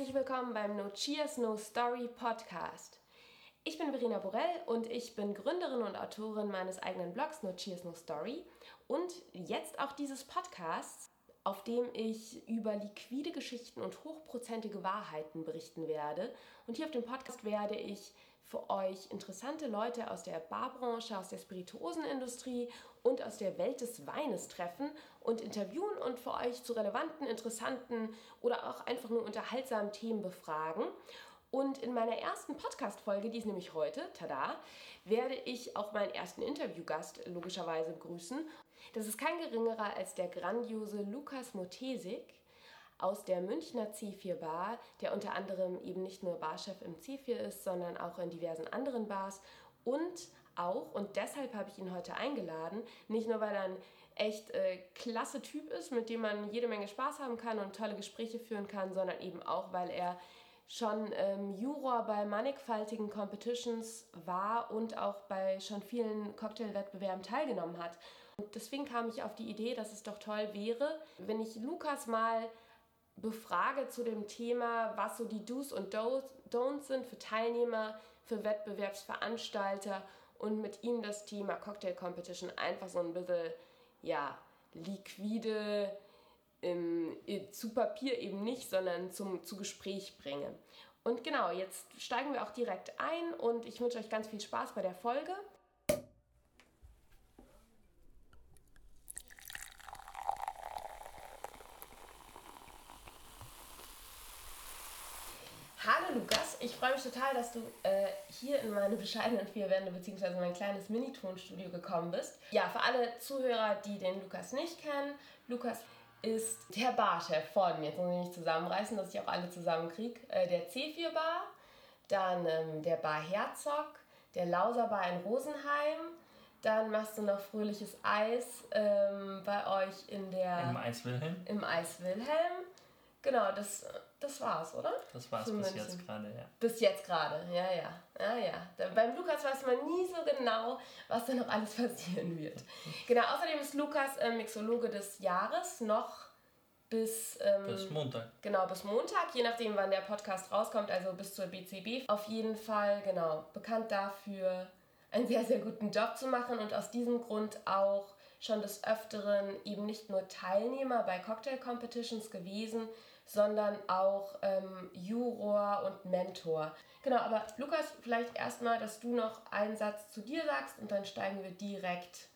herzlich willkommen beim No Cheers, No Story Podcast. Ich bin Verena Borell und ich bin Gründerin und Autorin meines eigenen Blogs No Cheers, No Story und jetzt auch dieses Podcasts, auf dem ich über liquide Geschichten und hochprozentige Wahrheiten berichten werde. Und hier auf dem Podcast werde ich für euch interessante Leute aus der Barbranche, aus der Spirituosenindustrie und aus der Welt des Weines treffen und interviewen und für euch zu relevanten, interessanten oder auch einfach nur unterhaltsamen Themen befragen. Und in meiner ersten Podcast-Folge, die ist nämlich heute, tada, werde ich auch meinen ersten Interviewgast logischerweise begrüßen. Das ist kein geringerer als der grandiose Lukas Motesik aus der Münchner C4 Bar, der unter anderem eben nicht nur Barchef im C4 ist, sondern auch in diversen anderen Bars und auch, und deshalb habe ich ihn heute eingeladen, nicht nur weil er ein echt äh, klasse Typ ist, mit dem man jede Menge Spaß haben kann und tolle Gespräche führen kann, sondern eben auch, weil er schon ähm, Juror bei mannigfaltigen Competitions war und auch bei schon vielen Cocktailwettbewerben teilgenommen hat. Und deswegen kam ich auf die Idee, dass es doch toll wäre, wenn ich Lukas mal befrage zu dem Thema, was so die Do's und Don'ts sind für Teilnehmer, für Wettbewerbsveranstalter und mit ihm das Thema Cocktail Competition einfach so ein bisschen, ja, liquide im, zu Papier eben nicht, sondern zum, zu Gespräch bringe. Und genau, jetzt steigen wir auch direkt ein und ich wünsche euch ganz viel Spaß bei der Folge. Lukas. Ich freue mich total, dass du äh, hier in meine bescheidenen vier Wände bzw. mein kleines Mini-Tonstudio gekommen bist. Ja, für alle Zuhörer, die den Lukas nicht kennen, Lukas ist der Barchef von, jetzt muss ich mich zusammenreißen, dass ich auch alle zusammenkriege, äh, der C4 Bar, dann ähm, der Bar Herzog, der Lauser Bar in Rosenheim, dann machst du noch fröhliches Eis ähm, bei euch in der... Im Eis Wilhelm. Im Eis Wilhelm. Genau, das, das war's, oder? Das war's Für bis München. jetzt gerade, ja. Bis jetzt gerade, ja, ja. ja, ja. Da, beim Lukas weiß man nie so genau, was da noch alles passieren wird. Genau, außerdem ist Lukas äh, Mixologe des Jahres noch bis, ähm, bis Montag. Genau, bis Montag, je nachdem, wann der Podcast rauskommt, also bis zur BCB. Auf jeden Fall, genau, bekannt dafür, einen sehr, sehr guten Job zu machen und aus diesem Grund auch schon des Öfteren eben nicht nur Teilnehmer bei Cocktail Competitions gewesen, sondern auch ähm, Juror und Mentor. Genau, aber Lukas, vielleicht erstmal, dass du noch einen Satz zu dir sagst und dann steigen wir direkt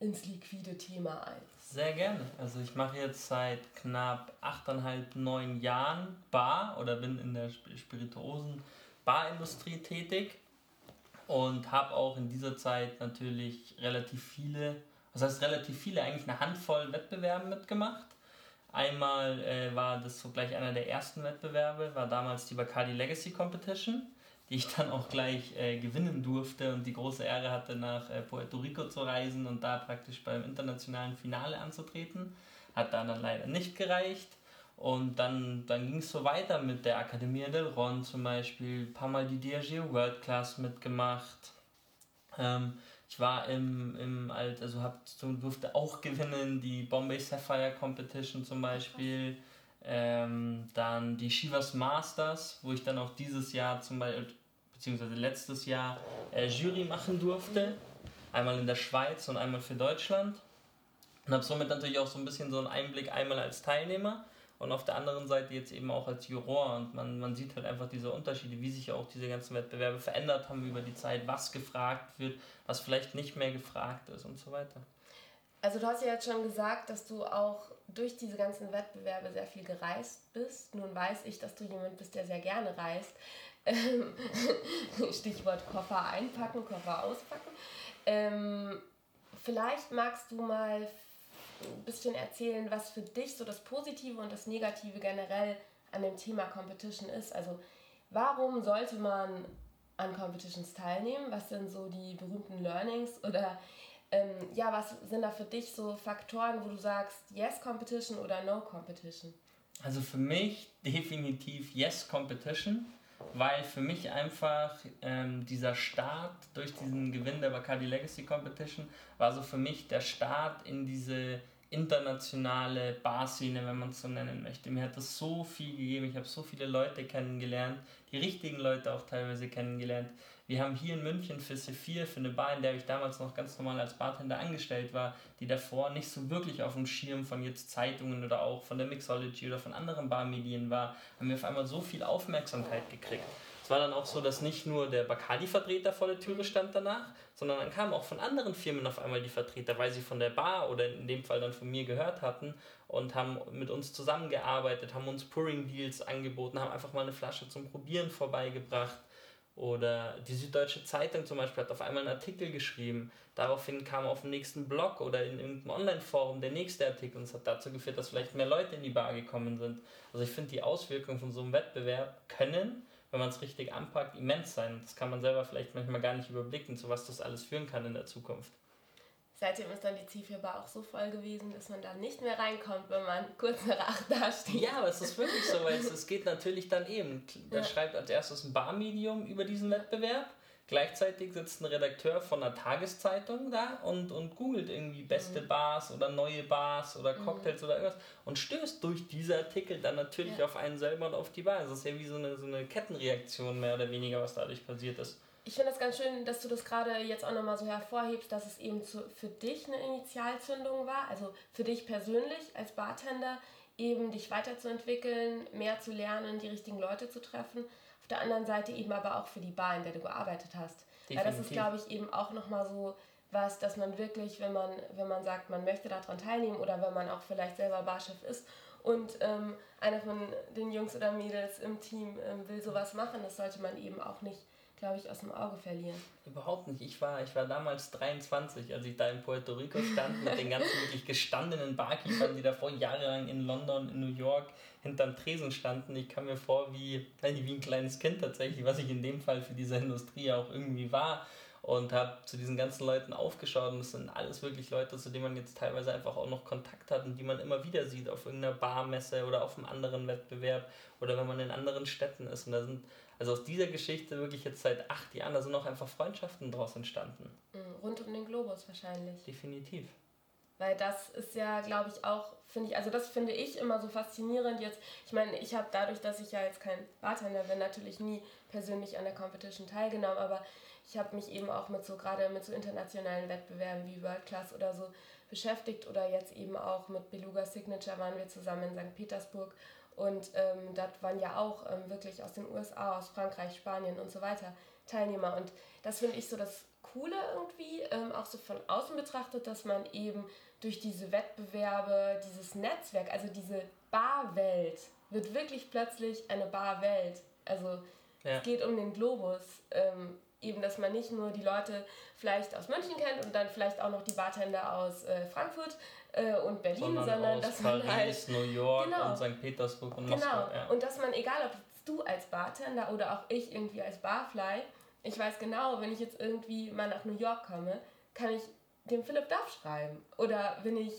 ins liquide Thema ein. Sehr gerne. Also ich mache jetzt seit knapp 8,5, 9 Jahren Bar oder bin in der Spirituosen Barindustrie tätig und habe auch in dieser Zeit natürlich relativ viele das heißt, relativ viele, eigentlich eine Handvoll Wettbewerben mitgemacht. Einmal äh, war das so gleich einer der ersten Wettbewerbe, war damals die Bacardi Legacy Competition, die ich dann auch gleich äh, gewinnen durfte und die große Ehre hatte, nach äh, Puerto Rico zu reisen und da praktisch beim internationalen Finale anzutreten. Hat dann, dann leider nicht gereicht. Und dann, dann ging es so weiter mit der Academia del Ron zum Beispiel, ein paar Mal die Diageo World Class mitgemacht. Ähm, ich war im, im Alt, also hab, durfte auch gewinnen, die Bombay Sapphire Competition zum Beispiel. Ähm, dann die Shivas Masters, wo ich dann auch dieses Jahr zum Beispiel, beziehungsweise letztes Jahr äh, Jury machen durfte. Einmal in der Schweiz und einmal für Deutschland. Und habe somit natürlich auch so ein bisschen so einen Einblick einmal als Teilnehmer und auf der anderen Seite jetzt eben auch als Juror und man, man sieht halt einfach diese Unterschiede, wie sich auch diese ganzen Wettbewerbe verändert haben über die Zeit, was gefragt wird, was vielleicht nicht mehr gefragt ist und so weiter. Also du hast ja jetzt schon gesagt, dass du auch durch diese ganzen Wettbewerbe sehr viel gereist bist. Nun weiß ich, dass du jemand bist, der sehr gerne reist. Ähm, Stichwort Koffer einpacken, Koffer auspacken. Ähm, vielleicht magst du mal ein bisschen erzählen, was für dich so das Positive und das Negative generell an dem Thema Competition ist. Also warum sollte man an Competitions teilnehmen? Was sind so die berühmten Learnings oder ähm, ja, was sind da für dich so Faktoren, wo du sagst, yes Competition oder no Competition? Also für mich definitiv yes Competition weil für mich einfach ähm, dieser Start durch diesen Gewinn der Bacardi Legacy Competition war so für mich der Start in diese internationale Barszene, wenn man es so nennen möchte. Mir hat das so viel gegeben. Ich habe so viele Leute kennengelernt, die richtigen Leute auch teilweise kennengelernt. Wir haben hier in München für C4, für eine Bar, in der ich damals noch ganz normal als Bartender angestellt war, die davor nicht so wirklich auf dem Schirm von jetzt Zeitungen oder auch von der Mixology oder von anderen Barmedien war, haben wir auf einmal so viel Aufmerksamkeit gekriegt. Es war dann auch so, dass nicht nur der Bacardi-Vertreter vor der Türe stand danach, sondern dann kamen auch von anderen Firmen auf einmal die Vertreter, weil sie von der Bar oder in dem Fall dann von mir gehört hatten und haben mit uns zusammengearbeitet, haben uns Pouring-Deals angeboten, haben einfach mal eine Flasche zum Probieren vorbeigebracht. Oder die Süddeutsche Zeitung zum Beispiel hat auf einmal einen Artikel geschrieben. Daraufhin kam auf dem nächsten Blog oder in irgendeinem Online-Forum der nächste Artikel und es hat dazu geführt, dass vielleicht mehr Leute in die Bar gekommen sind. Also ich finde, die Auswirkungen von so einem Wettbewerb können wenn man es richtig anpackt, immens sein. Das kann man selber vielleicht manchmal gar nicht überblicken, zu was das alles führen kann in der Zukunft. Seitdem ist dann die Zielführbar auch so voll gewesen, dass man da nicht mehr reinkommt, wenn man kurz nach acht dasteht. Ja, aber es ist wirklich so, weil es, es geht natürlich dann eben. Da ja. schreibt als erstes ein Barmedium über diesen Wettbewerb Gleichzeitig sitzt ein Redakteur von einer Tageszeitung da und, und googelt irgendwie beste mhm. Bars oder neue Bars oder mhm. Cocktails mhm. oder irgendwas und stößt durch diese Artikel dann natürlich ja. auf einen selber und auf die Bar. Das ist ja wie so eine, so eine Kettenreaktion mehr oder weniger, was dadurch passiert ist. Ich finde das ganz schön, dass du das gerade jetzt auch nochmal so hervorhebst, dass es eben zu, für dich eine Initialzündung war, also für dich persönlich als Bartender, eben dich weiterzuentwickeln, mehr zu lernen, die richtigen Leute zu treffen auf der anderen Seite eben aber auch für die Bar, in der du gearbeitet hast. Definitiv. Weil das ist, glaube ich, eben auch nochmal so was, dass man wirklich, wenn man, wenn man sagt, man möchte daran teilnehmen oder wenn man auch vielleicht selber Barchef ist und ähm, einer von den Jungs oder Mädels im Team ähm, will sowas machen, das sollte man eben auch nicht glaube ich, aus dem Auge verlieren. Überhaupt nicht. Ich war, ich war damals 23, als ich da in Puerto Rico stand mit den ganzen wirklich gestandenen Barkeepern, die davor jahrelang in London, in New York hinterm Tresen standen. Ich kam mir vor wie, wie ein kleines Kind tatsächlich, was ich in dem Fall für diese Industrie auch irgendwie war und habe zu diesen ganzen Leuten aufgeschaut und das sind alles wirklich Leute, zu denen man jetzt teilweise einfach auch noch Kontakt hat und die man immer wieder sieht auf irgendeiner Barmesse oder auf einem anderen Wettbewerb oder wenn man in anderen Städten ist und da sind also aus dieser Geschichte wirklich jetzt seit acht Jahren, da sind auch einfach Freundschaften draus entstanden. Mhm, rund um den Globus wahrscheinlich. Definitiv. Weil das ist ja, glaube ich, auch, finde ich, also das finde ich immer so faszinierend jetzt. Ich meine, ich habe dadurch, dass ich ja jetzt kein Bartender bin, natürlich nie persönlich an der Competition teilgenommen, aber ich habe mich eben auch mit so, gerade mit so internationalen Wettbewerben wie World Class oder so beschäftigt oder jetzt eben auch mit Beluga Signature waren wir zusammen in St. Petersburg und ähm, dort waren ja auch ähm, wirklich aus den USA, aus Frankreich, Spanien und so weiter Teilnehmer. Und das finde ich so das Coole irgendwie, ähm, auch so von außen betrachtet, dass man eben durch diese Wettbewerbe, dieses Netzwerk, also diese Barwelt, wird wirklich plötzlich eine Barwelt. Also ja. es geht um den Globus. Ähm, eben, dass man nicht nur die Leute vielleicht aus München kennt und dann vielleicht auch noch die Bartender aus äh, Frankfurt, äh, und Berlin, sondern, sondern dass Paris, man halt. New York genau, und St. Petersburg und genau. Moskau. Ja. Und dass man, egal ob du als Bartender oder auch ich irgendwie als Barfly, ich weiß genau, wenn ich jetzt irgendwie mal nach New York komme, kann ich dem Philipp Duff schreiben. Oder wenn ich,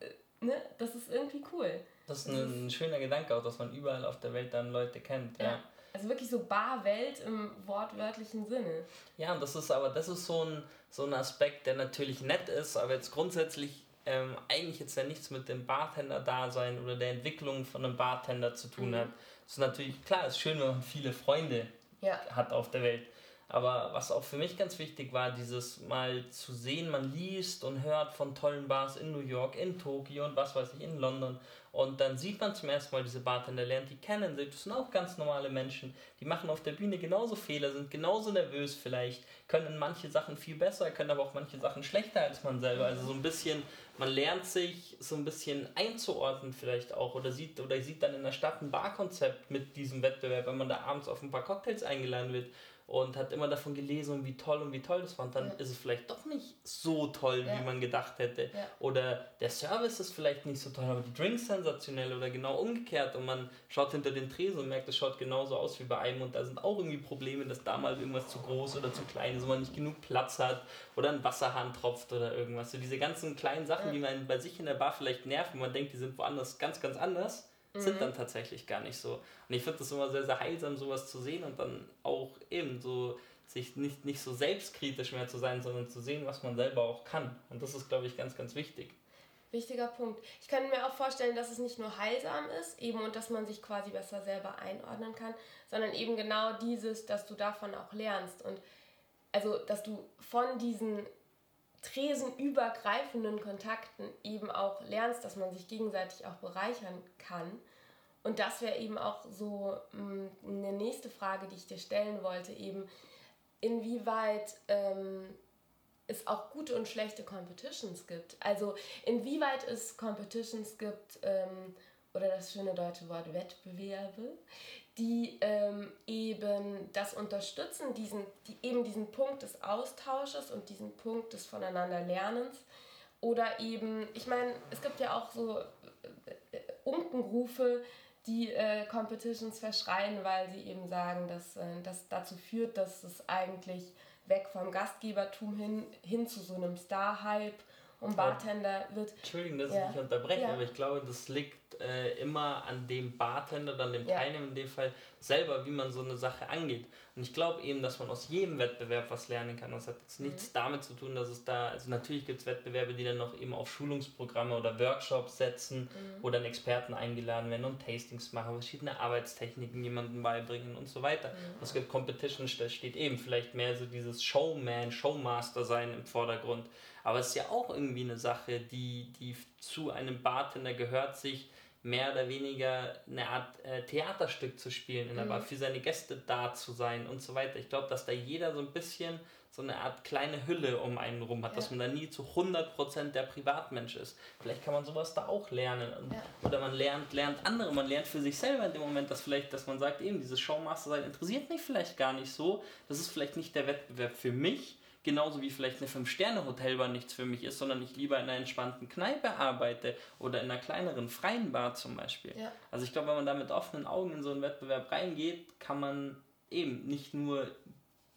äh, ne, das ist irgendwie cool. Das ist ein, ein, schöner Gedanke auch, dass man überall auf der Welt dann Leute kennt. Ja. ja. Also wirklich so Barwelt im wortwörtlichen Sinne. Ja, und das ist aber, das ist so ein, so ein Aspekt, der natürlich nett ist, aber jetzt grundsätzlich ähm, eigentlich jetzt ja nichts mit dem Bartender-Dasein oder der Entwicklung von einem Bartender zu tun mhm. hat. Das ist natürlich, klar, ist schön, wenn man viele Freunde ja. hat auf der Welt. Aber was auch für mich ganz wichtig war, dieses mal zu sehen, man liest und hört von tollen Bars in New York, in Tokio und was weiß ich, in London. Und dann sieht man zum ersten Mal diese Bartender, lernt die kennen. Das sind auch ganz normale Menschen. Die machen auf der Bühne genauso Fehler, sind genauso nervös vielleicht, können manche Sachen viel besser, können aber auch manche Sachen schlechter als man selber. Also so ein bisschen, man lernt sich so ein bisschen einzuordnen vielleicht auch oder sieht oder sieht dann in der Stadt ein Barkonzept mit diesem Wettbewerb, wenn man da abends auf ein paar Cocktails eingeladen wird und hat immer davon gelesen, wie toll und wie toll das war. Und dann ja. ist es vielleicht doch nicht so toll, ja. wie man gedacht hätte. Ja. Oder der Service ist vielleicht nicht so toll, aber die Drinks sensationell oder genau umgekehrt. Und man schaut hinter den Tresen und merkt, es schaut genauso aus wie bei einem. Und da sind auch irgendwie Probleme, dass da mal irgendwas zu groß oder zu klein ist, wo man nicht genug Platz hat oder ein Wasserhahn tropft oder irgendwas. So diese ganzen kleinen Sachen, die man bei sich in der Bar vielleicht nerven, man denkt, die sind woanders ganz, ganz anders sind mhm. dann tatsächlich gar nicht so. Und ich finde das immer sehr, sehr heilsam, sowas zu sehen und dann auch eben so sich nicht, nicht so selbstkritisch mehr zu sein, sondern zu sehen, was man selber auch kann. Und das ist, glaube ich, ganz, ganz wichtig. Wichtiger Punkt. Ich kann mir auch vorstellen, dass es nicht nur heilsam ist, eben und dass man sich quasi besser selber einordnen kann, sondern eben genau dieses, dass du davon auch lernst und also, dass du von diesen tresenübergreifenden Kontakten eben auch lernst, dass man sich gegenseitig auch bereichern kann. Und das wäre eben auch so mh, mm, eine nächste Frage, die ich dir stellen wollte, eben inwieweit ähm, es auch gute und schlechte Competitions gibt. Also inwieweit es Competitions gibt, ähm, oder das schöne deutsche Wort Wettbewerbe, die ähm, eben das unterstützen, diesen, die eben diesen Punkt des Austausches und diesen Punkt des Voneinanderlernens. Oder eben, ich meine, es gibt ja auch so äh, Unkenrufe, die äh, Competitions verschreien, weil sie eben sagen, dass äh, das dazu führt, dass es eigentlich weg vom Gastgebertum hin, hin zu so einem Star-Hype und Bartender wird. Entschuldigung, dass ja. ich mich unterbreche, ja. aber ich glaube, das liegt äh, immer an dem Bartender oder an dem ja. Teilnehmer in dem Fall selber, wie man so eine Sache angeht. Und ich glaube eben, dass man aus jedem Wettbewerb was lernen kann. Das hat jetzt mhm. nichts damit zu tun, dass es da, also natürlich gibt es Wettbewerbe, die dann noch eben auf Schulungsprogramme oder Workshops setzen, mhm. wo dann Experten eingeladen werden und Tastings machen, verschiedene Arbeitstechniken jemandem beibringen und so weiter. Mhm. Es gibt Competitions, da steht eben vielleicht mehr so dieses Showman, Showmaster sein im Vordergrund. Aber es ist ja auch irgendwie eine Sache, die, die zu einem Bartender gehört, sich mehr oder weniger eine Art äh, Theaterstück zu spielen in der mhm. Bar, für seine Gäste da zu sein und so weiter. Ich glaube, dass da jeder so ein bisschen so eine Art kleine Hülle um einen rum hat, ja. dass man da nie zu 100% der Privatmensch ist. Vielleicht kann man sowas da auch lernen. Ja. Oder man lernt, lernt andere, man lernt für sich selber in dem Moment, dass vielleicht, dass man sagt, eben, dieses Showmaster sein interessiert mich vielleicht gar nicht so. Das ist vielleicht nicht der Wettbewerb für mich genauso wie vielleicht eine Fünf-Sterne-Hotelbar nichts für mich ist, sondern ich lieber in einer entspannten Kneipe arbeite oder in einer kleineren freien Bar zum Beispiel. Ja. Also ich glaube, wenn man da mit offenen Augen in so einen Wettbewerb reingeht, kann man eben nicht nur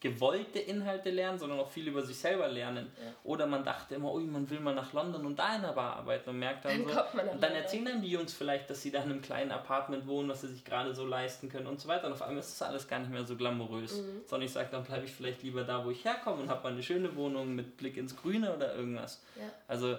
gewollte Inhalte lernen, sondern auch viel über sich selber lernen. Ja. Oder man dachte immer, ui, man will mal nach London und da in der Bar arbeiten und merkt dann, dann so, und dann erzählen dann die Jungs vielleicht, dass sie da in einem kleinen Apartment wohnen, was sie sich gerade so leisten können und so weiter. Und auf einmal ist das alles gar nicht mehr so glamourös. Mhm. Sondern ich sage, dann bleibe ich vielleicht lieber da, wo ich herkomme und habe mal eine schöne Wohnung mit Blick ins Grüne oder irgendwas. Ja. Also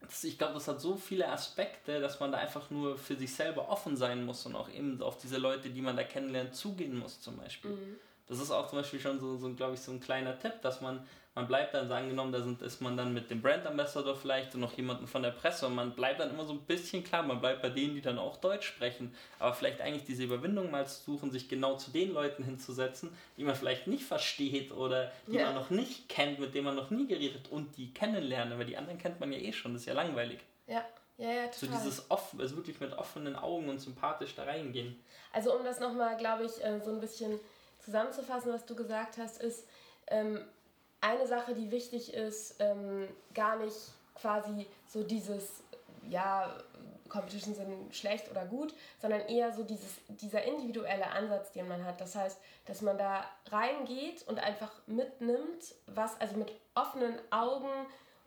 das, ich glaube, das hat so viele Aspekte, dass man da einfach nur für sich selber offen sein muss und auch eben auf diese Leute, die man da kennenlernt, zugehen muss zum Beispiel. Mhm das ist auch zum Beispiel schon so, so glaube ich, so ein kleiner Tipp, dass man, man bleibt dann, angenommen, da sind, ist man dann mit dem Brand Ambassador vielleicht und noch jemanden von der Presse und man bleibt dann immer so ein bisschen klar, man bleibt bei denen, die dann auch Deutsch sprechen, aber vielleicht eigentlich diese Überwindung mal zu suchen, sich genau zu den Leuten hinzusetzen, die man vielleicht nicht versteht oder die ja. man noch nicht kennt, mit denen man noch nie geredet und die kennenlernen, weil die anderen kennt man ja eh schon, das ist ja langweilig. Ja. Ja, ja, total. So dieses offen, also wirklich mit offenen Augen und sympathisch da reingehen. Also um das nochmal, glaube ich, äh, so ein bisschen zusammenzufassen, was du gesagt hast, ist ähm, eine Sache, die wichtig ist, ähm, gar nicht quasi so dieses, ja, Competitions sind schlecht oder gut, sondern eher so dieses, dieser individuelle Ansatz, den man hat. Das heißt, dass man da reingeht und einfach mitnimmt, was, also mit offenen Augen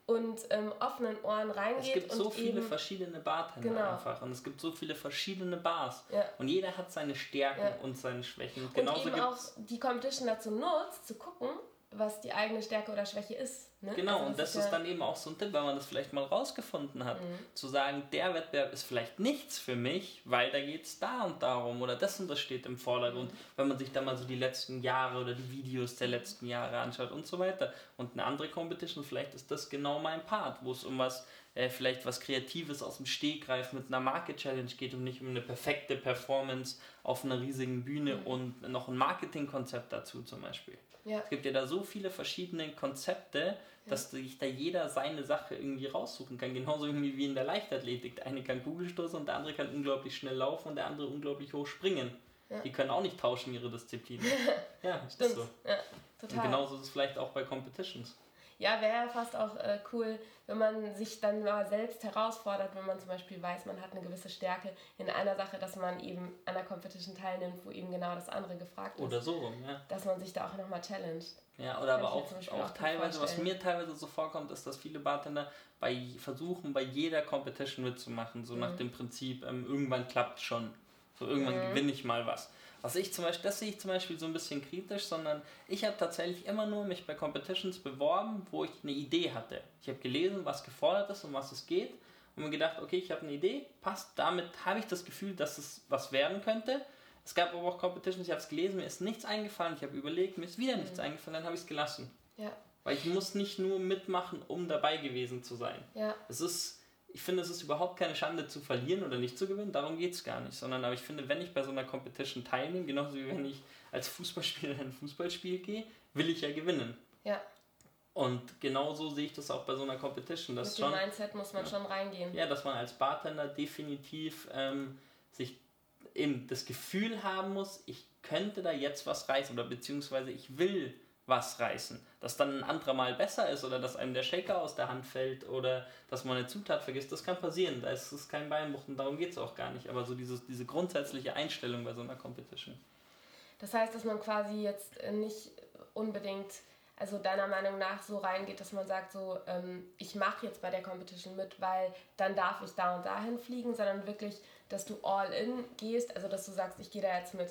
und ähm, offenen Ohren reingeht. Es gibt so viele verschiedene Bartender genau. einfach und es gibt so viele verschiedene Bars ja. und jeder hat seine Stärken ja. und seine Schwächen. Und Genauso eben auch die Competition dazu nutzt, zu gucken, was die eigene Stärke oder Schwäche ist. Ne? Genau, also und das, ist, ist dann eben auch so ein Tipp, weil man das vielleicht mal rausgefunden hat, mhm. zu sagen, der Wettbewerb ist vielleicht nichts für mich, weil da geht es da und darum oder das und das steht im Vordergrund, mhm. wenn man sich dann mal so die letzten Jahre oder die Videos der letzten Jahre anschaut und so weiter. Und eine andere Competition, vielleicht ist das genau mein Part, wo es um was äh, vielleicht was Kreatives aus dem Stegreif mit einer Market Challenge geht und nicht um eine perfekte Performance auf einer riesigen Bühne mhm. und noch ein Marketingkonzept dazu zum Beispiel. Ja. Es gibt ja da so viele verschiedene Konzepte, ja. dass sich da jeder seine Sache irgendwie raussuchen kann. Genauso irgendwie wie in der Leichtathletik. Der eine kann Kugelstoßen und der andere kann unglaublich schnell laufen und der andere unglaublich hoch springen. Ja. Die können auch nicht tauschen ihre Disziplinen. ja, stimmt. So. Ja, total. Und genauso ist es vielleicht auch bei Competitions. Ja, wäre fast auch äh, cool, wenn man sich dann mal selbst herausfordert, wenn man zum Beispiel weiß, man hat eine gewisse Stärke in einer Sache, dass man eben an einer Competition teilnimmt, wo eben genau das andere gefragt ist. Oder so ja. Dass man sich da auch nochmal challenged. Ja, oder aber auch, auch, auch teilweise, was mir teilweise so vorkommt, ist, dass viele Bartender bei, versuchen, bei jeder Competition mitzumachen, so mhm. nach dem Prinzip, ähm, irgendwann klappt schon. So irgendwann mhm. gewinne ich mal was. Also ich zum Beispiel, das sehe ich zum Beispiel so ein bisschen kritisch, sondern ich habe tatsächlich immer nur mich bei Competitions beworben, wo ich eine Idee hatte. Ich habe gelesen, was gefordert ist, um was es geht und mir gedacht, okay, ich habe eine Idee, passt, damit habe ich das Gefühl, dass es was werden könnte. Es gab aber auch Competitions, ich habe es gelesen, mir ist nichts eingefallen, ich habe überlegt, mir ist wieder nichts mhm. eingefallen, dann habe ich es gelassen. Ja. Weil ich muss nicht nur mitmachen, um dabei gewesen zu sein. Ja. Es ist ich finde, es ist überhaupt keine Schande zu verlieren oder nicht zu gewinnen, darum geht es gar nicht, sondern aber ich finde, wenn ich bei so einer Competition teilnehme, genauso wie wenn ich als Fußballspieler in ein Fußballspiel gehe, will ich ja gewinnen. Ja. Und genauso sehe ich das auch bei so einer Competition. Dass Mit dem Mindset muss man ja, schon reingehen. Ja, dass man als Bartender definitiv ähm, sich eben das Gefühl haben muss, ich könnte da jetzt was reißen oder beziehungsweise ich will was reißen. Dass dann ein anderer Mal besser ist oder dass einem der Shaker aus der Hand fällt oder dass man eine Zutat vergisst, das kann passieren. Da ist es kein Beinbruch und darum geht es auch gar nicht. Aber so dieses, diese grundsätzliche Einstellung bei so einer Competition. Das heißt, dass man quasi jetzt nicht unbedingt, also deiner Meinung nach so reingeht, dass man sagt, so, ähm, ich mache jetzt bei der Competition mit, weil dann darf ich da und dahin fliegen, sondern wirklich, dass du all in gehst, also dass du sagst, ich gehe da jetzt mit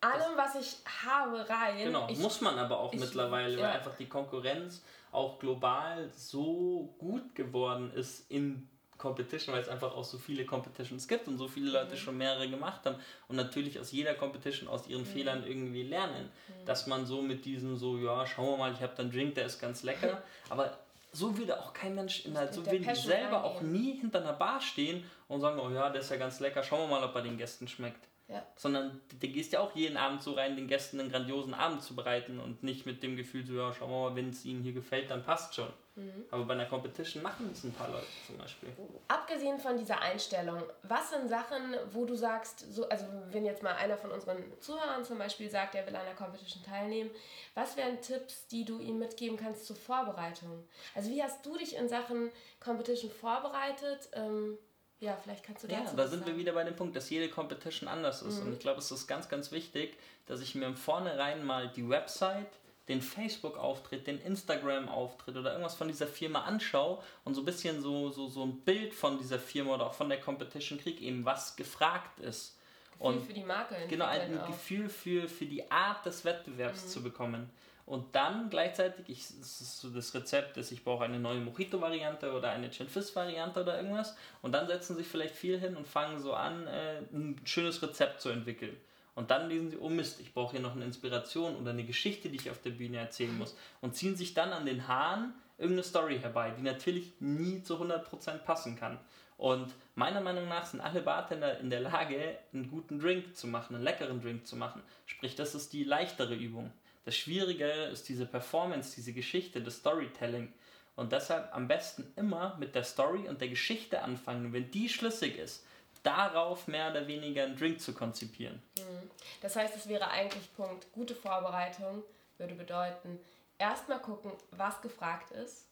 allem, was ich habe, rein. Genau, ich, muss man aber auch ich, mittlerweile, ja. weil einfach die Konkurrenz auch global so gut geworden ist in Competition, weil es einfach auch so viele Competitions gibt und so viele Leute mhm. schon mehrere gemacht haben und natürlich aus jeder Competition aus ihren mhm. Fehlern irgendwie lernen, mhm. dass man so mit diesem so, ja, schauen wir mal, ich habe dann Drink, der ist ganz lecker, aber so würde auch kein Mensch in halt, so will ich selber auch nie hinter einer Bar stehen und sagen, oh ja, der ist ja ganz lecker, schauen wir mal, ob er den Gästen schmeckt. Ja. Sondern du gehst ja auch jeden Abend so rein, den Gästen einen grandiosen Abend zu bereiten und nicht mit dem Gefühl so, ja, schauen wir mal, wenn es ihnen hier gefällt, dann passt schon. Mhm. Aber bei einer Competition machen es ein paar Leute zum Beispiel. Abgesehen von dieser Einstellung, was sind Sachen, wo du sagst, so, also wenn jetzt mal einer von unseren Zuhörern zum Beispiel sagt, er will an einer Competition teilnehmen, was wären Tipps, die du ihm mitgeben kannst zur Vorbereitung? Also wie hast du dich in Sachen Competition vorbereitet? Ähm, ja, vielleicht kannst du dazu Ja, da sind sagen. wir wieder bei dem Punkt, dass jede Competition anders ist. Mhm. Und ich glaube, es ist ganz, ganz wichtig, dass ich mir im Vornherein mal die Website, den Facebook-Auftritt, den Instagram-Auftritt oder irgendwas von dieser Firma anschaue und so ein bisschen so, so, so ein Bild von dieser Firma oder auch von der Competition kriege, eben was gefragt ist. Gefühl und für die Marke. Genau, ein auch. Gefühl für, für die Art des Wettbewerbs mhm. zu bekommen. Und dann gleichzeitig, ich, das ist so das Rezept, dass ich brauche eine neue Mojito-Variante oder eine Gin Fizz-Variante oder irgendwas. Und dann setzen sich vielleicht viel hin und fangen so an, äh, ein schönes Rezept zu entwickeln. Und dann lesen sie, oh Mist, ich brauche hier noch eine Inspiration oder eine Geschichte, die ich auf der Bühne erzählen muss. Und ziehen sich dann an den Haaren irgendeine Story herbei, die natürlich nie zu 100% passen kann. Und meiner Meinung nach sind alle Bartender in der Lage, einen guten Drink zu machen, einen leckeren Drink zu machen. Sprich, das ist die leichtere Übung. Das Schwierige ist diese Performance, diese Geschichte, das Storytelling. Und deshalb am besten immer mit der Story und der Geschichte anfangen. wenn die schlüssig ist, darauf mehr oder weniger einen Drink zu konzipieren. Mhm. Das heißt, es wäre eigentlich Punkt, gute Vorbereitung würde bedeuten, erstmal gucken, was gefragt ist,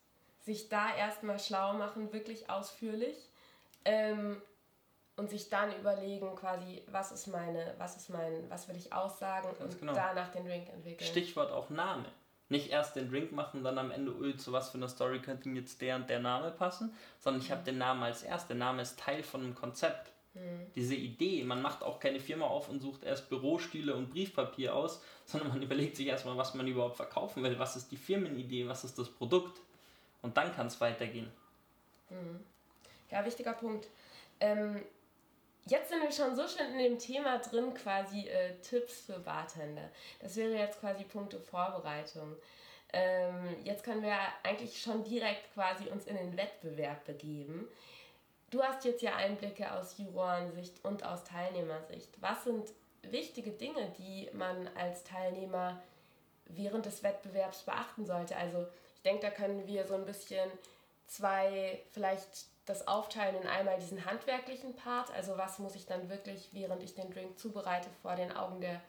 sich da erstmal schlau machen, wirklich ausführlich. Ähm, und sich dann überlegen quasi, was ist meine, was ist mein, was will ich aussagen Ganz und genau. danach den Drink entwickeln. Stichwort auch Name. Nicht erst den Drink machen und dann am Ende, ui, zu was für einer Story könnte jetzt der und der Name passen, sondern ich mhm. habe den Namen als erst. Der Name ist Teil von einem Konzept. Mhm. Diese Idee, man macht auch keine Firma auf und sucht erst Bürostühle und Briefpapier aus, sondern man überlegt sich erstmal, was man überhaupt verkaufen will, was ist die Firmenidee, was ist das Produkt und dann kann es weitergehen. Mhm. Ja, wichtiger Punkt. Ähm, Jetzt sind wir schon so schön in dem Thema drin, quasi äh, Tipps für Bartender. Das wäre jetzt quasi Punkte Vorbereitung. Ähm, jetzt können wir eigentlich schon direkt quasi uns in den Wettbewerb begeben. Du hast jetzt ja Einblicke aus Jurorensicht und aus Teilnehmersicht. Was sind wichtige Dinge, die man als Teilnehmer während des Wettbewerbs beachten sollte? Also ich denke, da können wir so ein bisschen zwei vielleicht das Aufteilen in einmal diesen handwerklichen Part, also was muss ich dann wirklich, während ich den Drink zubereite, vor den Augen der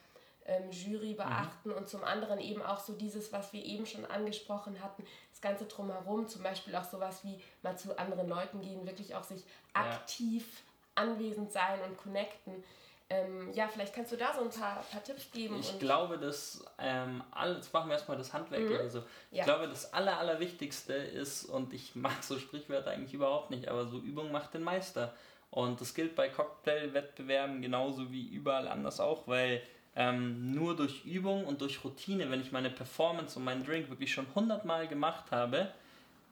ähm, Jury mhm. beachten mhm. und zum anderen eben auch so dieses, was wir eben schon angesprochen hatten, das Ganze drumherum, zum Beispiel auch sowas wie mal zu anderen Leuten gehen, wirklich auch sich aktiv ja. anwesend sein und connecten. Ähm, ja, vielleicht kannst du da so ein paar, paar Tipps geben. Ich glaube, dass ähm, alles, machen wir erstmal das Handwerk. Mhm. Also, ich ja. glaube, das Aller, Allerwichtigste ist, und ich mag so Sprichwörter eigentlich überhaupt nicht, aber so Übung macht den Meister. Und das gilt bei Cocktailwettbewerben genauso wie überall anders auch, weil ähm, nur durch Übung und durch Routine, wenn ich meine Performance und meinen Drink wirklich schon hundertmal gemacht habe,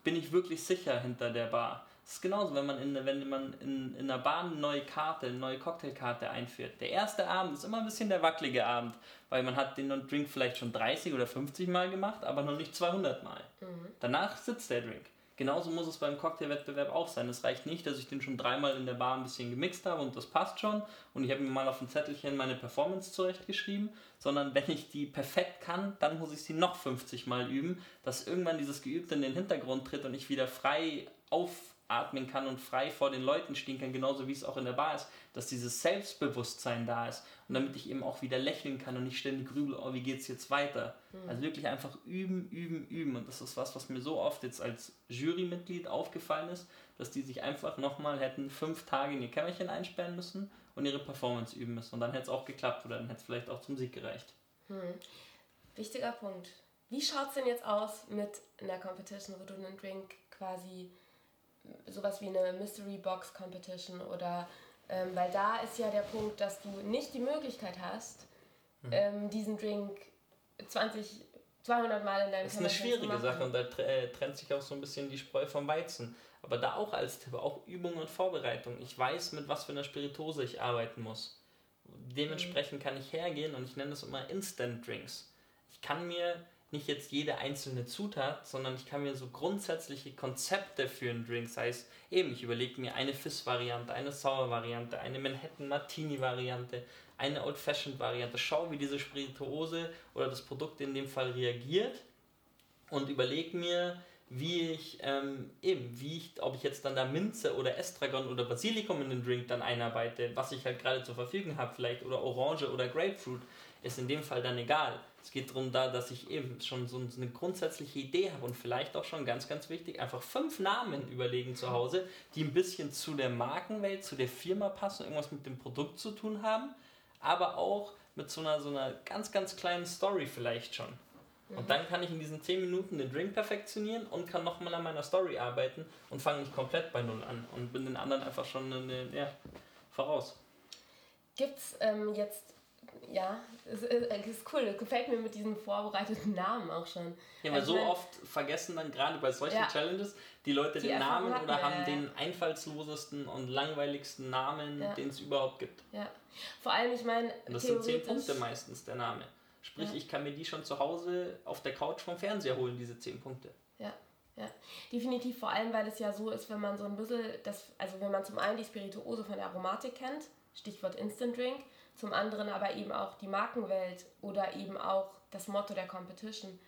bin ich wirklich sicher hinter der Bar. Es ist genauso, wenn man in, wenn man in, in einer Bar eine neue Karte, eine neue Cocktailkarte einführt. Der erste Abend ist immer ein bisschen der wackelige Abend, weil man hat den Drink vielleicht schon 30 oder 50 Mal gemacht, aber noch nicht 200 Mal. Mhm. Danach sitzt der Drink. Genauso muss es beim Cocktailwettbewerb auch sein. Es reicht nicht, dass ich den schon dreimal in der Bar ein bisschen gemixt habe und das passt schon und ich habe mir mal auf ein Zettelchen meine Performance zurechtgeschrieben, sondern wenn ich die perfekt kann, dann muss ich sie noch 50 Mal üben, dass irgendwann dieses Geübte in den Hintergrund tritt und ich wieder frei auf atmen kann und frei vor den Leuten stehen kann, genauso wie es auch in der Bar ist, dass dieses Selbstbewusstsein da ist und damit ich eben auch wieder lächeln kann und nicht ständig grübel, oh, wie geht's jetzt weiter? Mhm. Also wirklich einfach üben, üben, üben und das ist was, was mir so oft jetzt als Jurymitglied aufgefallen ist, dass die sich einfach nochmal hätten fünf Tage in ihr Kämmerchen einsperren müssen und ihre Performance üben müssen und dann hätte es auch geklappt oder dann hätte es vielleicht auch zum Sieg gereicht. Mhm. Wichtiger Punkt. Wie schaut es denn jetzt aus mit einer Competition, wo du einen Drink quasi sowas wie eine Mystery Box Competition oder ähm, weil da ist ja der Punkt, dass du nicht die Möglichkeit hast, mhm. ähm, diesen Drink 20, 200 Mal in deinem Das ist eine schwierige Sache und da äh, trennt sich auch so ein bisschen die Spreu vom Weizen. Aber da auch als Tipp, auch Übung und Vorbereitung. Ich weiß, mit was für einer Spiritose ich arbeiten muss. Dementsprechend mhm. kann ich hergehen und ich nenne das immer Instant Drinks. Ich kann mir nicht jetzt jede einzelne Zutat, sondern ich kann mir so grundsätzliche Konzepte für einen Drink, sei es eben, ich überlege mir eine Fizz-Variante, eine Sour-Variante, eine Manhattan-Martini-Variante, eine Old-Fashioned-Variante, schaue, wie diese Spirituose oder das Produkt in dem Fall reagiert und überlege mir, wie ich ähm, eben, wie ich, ob ich jetzt dann da Minze oder Estragon oder Basilikum in den Drink dann einarbeite, was ich halt gerade zur Verfügung habe, vielleicht oder Orange oder Grapefruit, ist in dem Fall dann egal. Es geht darum, da, dass ich eben schon so eine grundsätzliche Idee habe und vielleicht auch schon ganz, ganz wichtig, einfach fünf Namen überlegen zu Hause, die ein bisschen zu der Markenwelt, zu der Firma passen, irgendwas mit dem Produkt zu tun haben, aber auch mit so einer, so einer ganz, ganz kleinen Story vielleicht schon. Und dann kann ich in diesen 10 Minuten den Drink perfektionieren und kann nochmal an meiner Story arbeiten und fange nicht komplett bei Null an und bin den anderen einfach schon eine, ja, voraus. Gibt es ähm, jetzt, ja, es ist, ist, cool, das gefällt mir mit diesem vorbereiteten Namen auch schon. Ja, weil also so oft vergessen dann gerade bei solchen ja, Challenges die Leute die den Namen oder haben ja. den einfallslosesten und langweiligsten Namen, ja. den es überhaupt gibt. Ja, vor allem, ich meine, das sind 10 Punkte meistens der Name. Sprich, ja. ich kann mir die schon zu Hause auf der Couch vom Fernseher holen, diese 10 Punkte. Ja, ja. Definitiv, vor allem, weil es ja so ist, wenn man so ein bisschen, das, also wenn man zum einen die Spirituose von der Aromatik kennt, Stichwort Instant Drink, zum anderen aber eben auch die Markenwelt oder eben auch das Motto der Competition,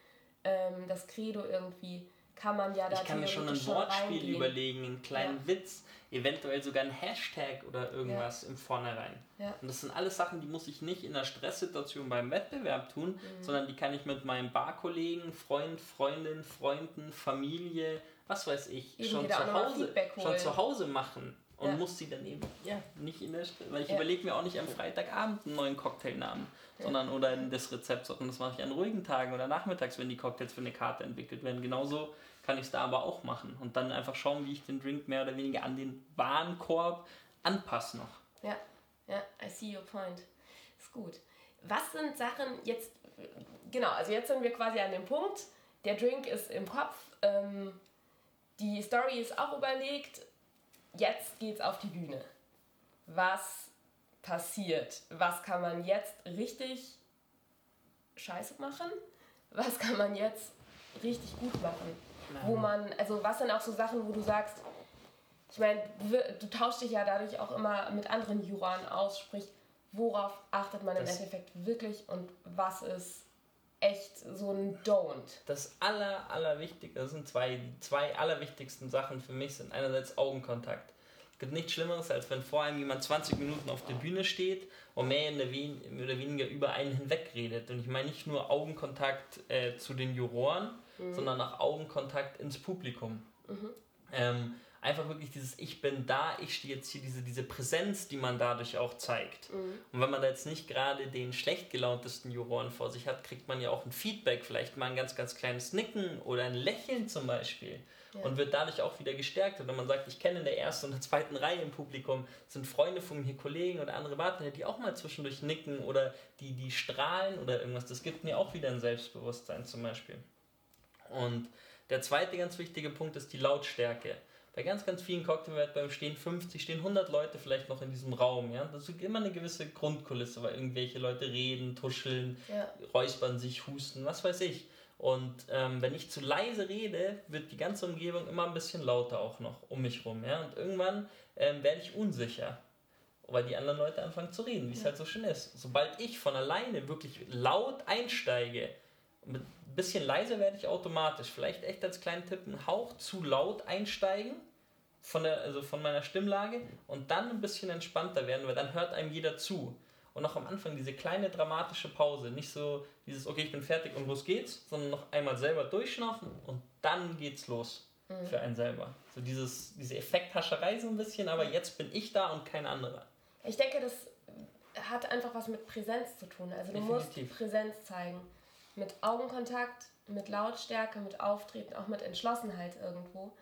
ähm, das Credo irgendwie, kann man ja da Ich kann mir schon ein Wortspiel reingehen. überlegen, einen kleinen ja. Witz, eventuell sogar ein Hashtag oder irgendwas ja. im Vornherein. Ja. Und das sind alles Sachen, die muss ich nicht in einer Stresssituation beim Wettbewerb tun, mhm. sondern die kann ich mit meinem Barkollegen, Freund, Freundin, Freunden, Familie, was weiß ich, schon zu, Hause, schon zu Hause machen. Und ja. muss sie dann eben ja, nicht in der weil ich ja. überlege mir auch nicht am Freitagabend einen neuen Cocktailnamen, sondern oder das Rezept, sondern das mache ich an ruhigen Tagen oder nachmittags, wenn die Cocktails für eine Karte entwickelt werden. Genauso kann ich es da aber auch machen und dann einfach schauen, wie ich den Drink mehr oder weniger an den Warenkorb anpasse noch. Ja, ja, I see your point. Ist gut. Was sind Sachen jetzt, genau, also jetzt sind wir quasi an dem Punkt, der Drink ist im Kopf, ähm, die Story ist auch überlegt, jetzt geht's auf die Bühne. Was passiert? Was kann man jetzt richtig scheiße machen? Was kann man jetzt richtig gut machen? Wo man, also was sind auch so Sachen, wo du sagst, ich meine, du tauschst dich ja dadurch auch immer mit anderen Juroren aus, sprich, worauf achtet man das im Endeffekt wirklich und was ist echt so ein Don't? Das aller, allerwichtigste, das sind zwei, zwei allerwichtigsten Sachen für mich, sind einerseits Augenkontakt. Es gibt nichts Schlimmeres, als wenn vor einem jemand 20 Minuten auf der Bühne steht und mehr oder weniger über einen hinweg redet. Und ich meine nicht nur Augenkontakt äh, zu den Juroren, mhm. sondern auch Augenkontakt ins Publikum. Mhm. Ähm, einfach wirklich dieses Ich bin da, ich stehe jetzt hier, diese, diese Präsenz, die man dadurch auch zeigt. Mhm. Und wenn man da jetzt nicht gerade den schlecht gelauntesten Juroren vor sich hat, kriegt man ja auch ein Feedback, vielleicht mal ein ganz, ganz kleines Nicken oder ein Lächeln zum Beispiel. Ja. Und wird dadurch auch wieder gestärkt. Und wenn man sagt, ich kenne in der ersten und der zweiten Reihe im Publikum, sind Freunde von mir, Kollegen oder andere Partner, die auch mal zwischendurch nicken oder die, die strahlen oder irgendwas, das gibt mir auch wieder ein Selbstbewusstsein zum Beispiel. Und der zweite ganz wichtige Punkt ist die Lautstärke. Bei ganz, ganz vielen Cocktailwettbewerben stehen 50, stehen 100 Leute vielleicht noch in diesem Raum. Ja? Das ist immer eine gewisse Grundkulisse, weil irgendwelche Leute reden, tuscheln, ja. räuspern sich, husten, was weiß ich. Und ähm, wenn ich zu leise rede, wird die ganze Umgebung immer ein bisschen lauter auch noch um mich rum. Ja? Und irgendwann ähm, werde ich unsicher, weil die anderen Leute anfangen zu reden, wie es ja. halt so schön ist. Sobald ich von alleine wirklich laut einsteige, ein bisschen leiser werde ich automatisch, vielleicht echt als kleinen Tipp, einen Hauch zu laut einsteigen von, der, also von meiner Stimmlage und dann ein bisschen entspannter werden, weil dann hört einem jeder zu. Und auch am Anfang diese kleine dramatische Pause, nicht so dieses, okay, ich bin fertig und los geht's, sondern noch einmal selber durchschnaufen und dann geht's los mhm. für einen selber. So dieses, diese Effekthascherei so ein bisschen, aber jetzt bin ich da und kein anderer. Ich denke, das hat einfach was mit Präsenz zu tun. Also du Definitiv. musst Präsenz zeigen mit Augenkontakt, mit Lautstärke, mit Auftreten, auch mit Entschlossenheit irgendwo.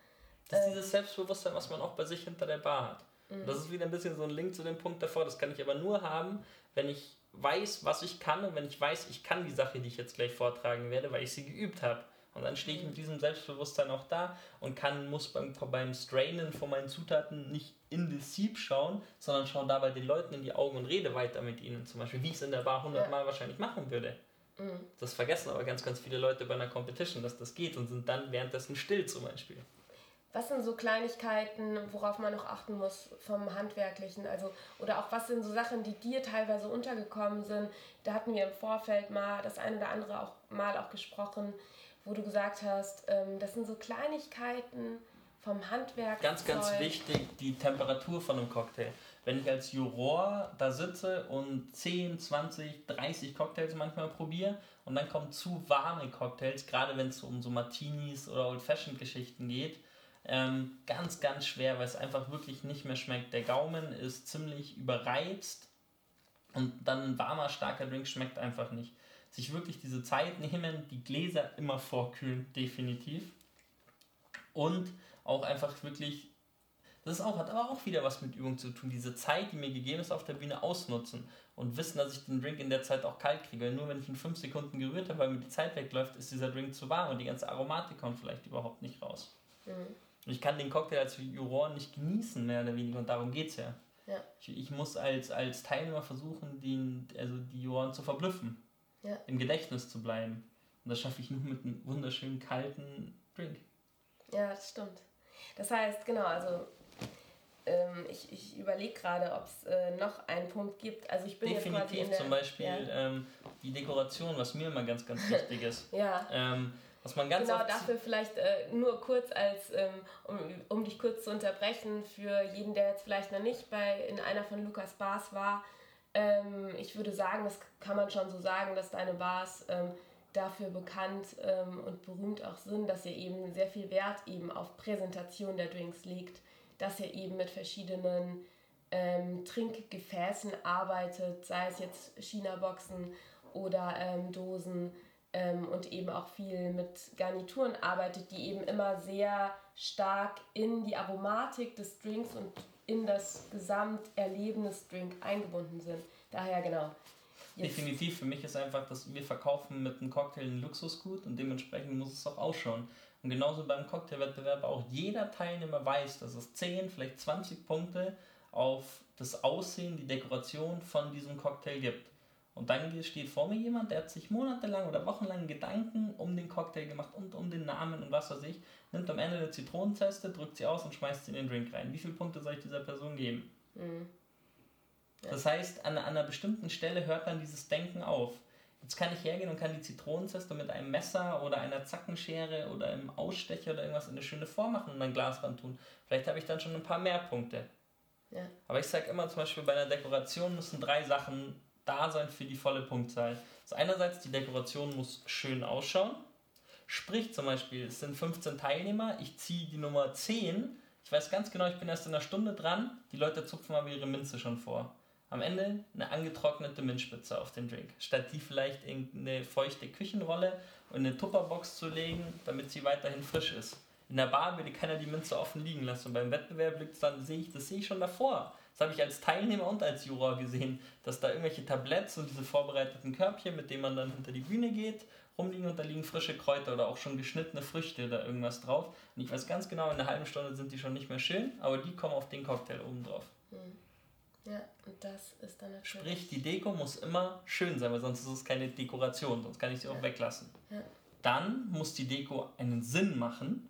Das ist ähm, dieses Selbstbewusstsein, was man auch bei sich hinter der Bar hat. Mhm. Das ist wieder ein bisschen so ein Link zu dem Punkt davor. Das kann ich aber nur haben, wenn ich weiß, was ich kann und wenn ich weiß, ich kann die Sache, die ich jetzt gleich vortragen werde, weil ich sie geübt habe. Und dann stehe ich mhm. mit diesem Selbstbewusstsein auch da und kann, muss beim, beim Strainen von meinen Zutaten nicht in das Sieb schauen, sondern schaue dabei den Leuten in die Augen und rede weiter mit ihnen. Zum Beispiel, wie ich es in der Bar hundertmal ja. wahrscheinlich machen würde. Mhm. Das vergessen aber ganz, ganz viele Leute bei einer Competition, dass das geht und sind dann währenddessen still zum Beispiel. Was sind so Kleinigkeiten, worauf man noch achten muss vom Handwerklichen? Also, oder auch was sind so Sachen, die dir teilweise untergekommen sind? Da hatten wir im Vorfeld mal das eine oder andere auch mal auch gesprochen, wo du gesagt hast, ähm, das sind so Kleinigkeiten vom Handwerk. Ganz, ganz wichtig, die Temperatur von einem Cocktail wenn ich als Juror da sitze und 10, 20, 30 Cocktails manchmal probiere und dann kommen zu warme Cocktails, gerade wenn es um so Martinis oder Old-Fashioned-Geschichten geht, ähm, ganz, ganz schwer, weil es einfach wirklich nicht mehr schmeckt. Der Gaumen ist ziemlich überreizt und dann ein warmer, starker Drink schmeckt einfach nicht. Sich wirklich diese Zeit nehmen, die Gläser immer vorkühlen, definitiv. Und auch einfach wirklich das auch, hat aber auch wieder was mit Übung zu tun. Diese Zeit, die mir gegeben ist auf der Bühne, ausnutzen und wissen, dass ich den Drink in der Zeit auch kalt kriege. Nur wenn ich ihn fünf Sekunden gerührt habe, weil mir die Zeit wegläuft, ist dieser Drink zu warm und die ganze Aromatik kommt vielleicht überhaupt nicht raus. Mhm. Und ich kann den Cocktail als Juror nicht genießen, mehr oder weniger, und darum geht es ja. ja. Ich, ich, muss als, als Teilnehmer versuchen, den, also die Juroren zu verblüffen, ja. im Gedächtnis zu bleiben. Und das schaffe ich nur mit einem wunderschönen kalten Drink. Ja, das stimmt. Das heißt, genau, also ähm, ich, ich überlege gerade, ob es äh, noch einen Punkt gibt. Also ich bin Definitiv jetzt der, zum Beispiel ja. ähm, die Dekoration, was mir immer ganz, ganz wichtig ist. ja. Ähm, was man ganz genau, dafür vielleicht äh, nur kurz als, ähm, um, um dich kurz zu unterbrechen, für jeden, der jetzt vielleicht noch nicht bei in einer von Lukas Bars war. Ähm, ich würde sagen, das kann man schon so sagen, dass deine Bars ähm, dafür bekannt und berühmt auch sind, dass ihr eben sehr viel Wert eben auf Präsentation der Drinks legt dass er eben mit verschiedenen ähm, Trinkgefäßen arbeitet, sei es jetzt China-Boxen oder ähm, Dosen ähm, und eben auch viel mit Garnituren arbeitet, die eben immer sehr stark in die Aromatik des Drinks und in das Gesamterlebnis Drink eingebunden sind. Daher genau. Jetzt. Definitiv, für mich ist einfach, dass wir verkaufen mit einem Cocktail ein Luxusgut und dementsprechend muss es auch ausschauen. Und genauso beim Cocktailwettbewerb auch jeder Teilnehmer weiß, dass es 10, vielleicht 20 Punkte auf das Aussehen, die Dekoration von diesem Cocktail gibt. Und dann steht vor mir jemand, der hat sich monatelang oder wochenlang Gedanken um den Cocktail gemacht und um den Namen und was weiß ich, nimmt am Ende eine Zitronenzeste, drückt sie aus und schmeißt sie in den Drink rein. Wie viele Punkte soll ich dieser Person geben? Mhm. Ja. Das heißt, an, an einer bestimmten Stelle hört dann dieses Denken auf. Jetzt kann ich hergehen und kann die Zitronenzeste mit einem Messer oder einer Zackenschere oder einem Ausstecher oder irgendwas in eine schöne Form machen und ein Glas ran tun. Vielleicht habe ich dann schon ein paar mehr Punkte. Ja. Aber ich sage immer zum Beispiel bei einer Dekoration müssen drei Sachen da sein für die volle Punktzahl. Also einerseits die Dekoration muss schön ausschauen. Sprich zum Beispiel, es sind 15 Teilnehmer, ich ziehe die Nummer 10. Ich weiß ganz genau, ich bin erst in einer Stunde dran, die Leute zupfen aber ihre Minze schon vor. Am Ende eine angetrocknete Minzspitze auf den Drink. Statt die vielleicht in eine feuchte Küchenrolle und eine Tupperbox zu legen, damit sie weiterhin frisch ist. In der Bar würde keiner die Minze offen liegen lassen. Und beim Wettbewerb liegt dann, sehe ich, das sehe ich schon davor. Das habe ich als Teilnehmer und als Juror gesehen, dass da irgendwelche Tabletts und diese vorbereiteten Körbchen, mit denen man dann hinter die Bühne geht, rumliegen und da liegen frische Kräuter oder auch schon geschnittene Früchte oder irgendwas drauf. Und ich weiß ganz genau, in einer halben Stunde sind die schon nicht mehr schön, aber die kommen auf den Cocktail oben drauf. Mhm. Ja, und das ist dann natürlich. Sprich, die Deko muss immer schön sein, weil sonst ist es keine Dekoration, sonst kann ich sie auch weglassen. Ja. Dann muss die Deko einen Sinn machen.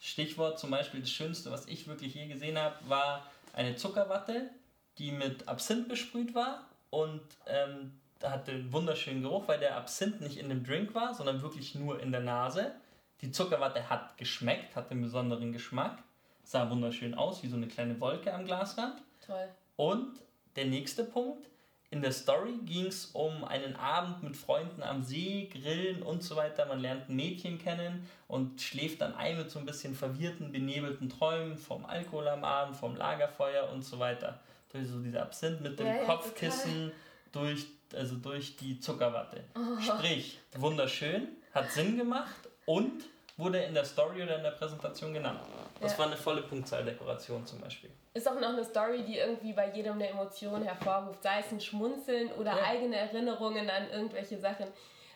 Stichwort zum Beispiel das Schönste, was ich wirklich je gesehen habe, war eine Zuckerwatte, die mit Absinth besprüht war und ähm, hatte einen wunderschönen Geruch, weil der Absinth nicht in dem Drink war, sondern wirklich nur in der Nase. Die Zuckerwatte hat geschmeckt, hatte einen besonderen Geschmack, sah wunderschön aus, wie so eine kleine Wolke am Glasrand. Toll. Und der nächste Punkt, in der Story ging es um einen Abend mit Freunden am See, Grillen und so weiter. Man lernt ein Mädchen kennen und schläft dann ein mit so ein bisschen verwirrten, benebelten Träumen vom Alkohol am Abend, vom Lagerfeuer und so weiter. Durch so diese Absinth mit dem Ja, ja, Kopfkissen, durch, also durch die Zuckerwatte. Oh. Sprich, wunderschön, hat Sinn gemacht und wurde in der Story oder in der Präsentation genannt. Das Ja. war eine volle Punktzahldekoration zum Beispiel. Ist auch noch eine Story, die irgendwie bei jedem eine Emotion hervorruft, sei es ein Schmunzeln oder Ja. eigene Erinnerungen an irgendwelche Sachen.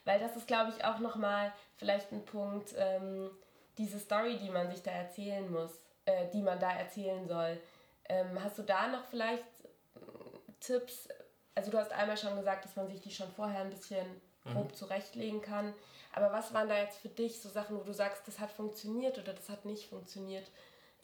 Weil das ist, glaube ich, auch nochmal vielleicht ein Punkt, ähm, diese Story, die man sich da erzählen muss, äh, die man da erzählen soll. Ähm, hast du da noch vielleicht äh, Tipps? Also du hast einmal schon gesagt, dass man sich die schon vorher ein bisschen grob zurechtlegen kann. Aber was waren da jetzt für dich so Sachen, wo du sagst, das hat funktioniert oder das hat nicht funktioniert?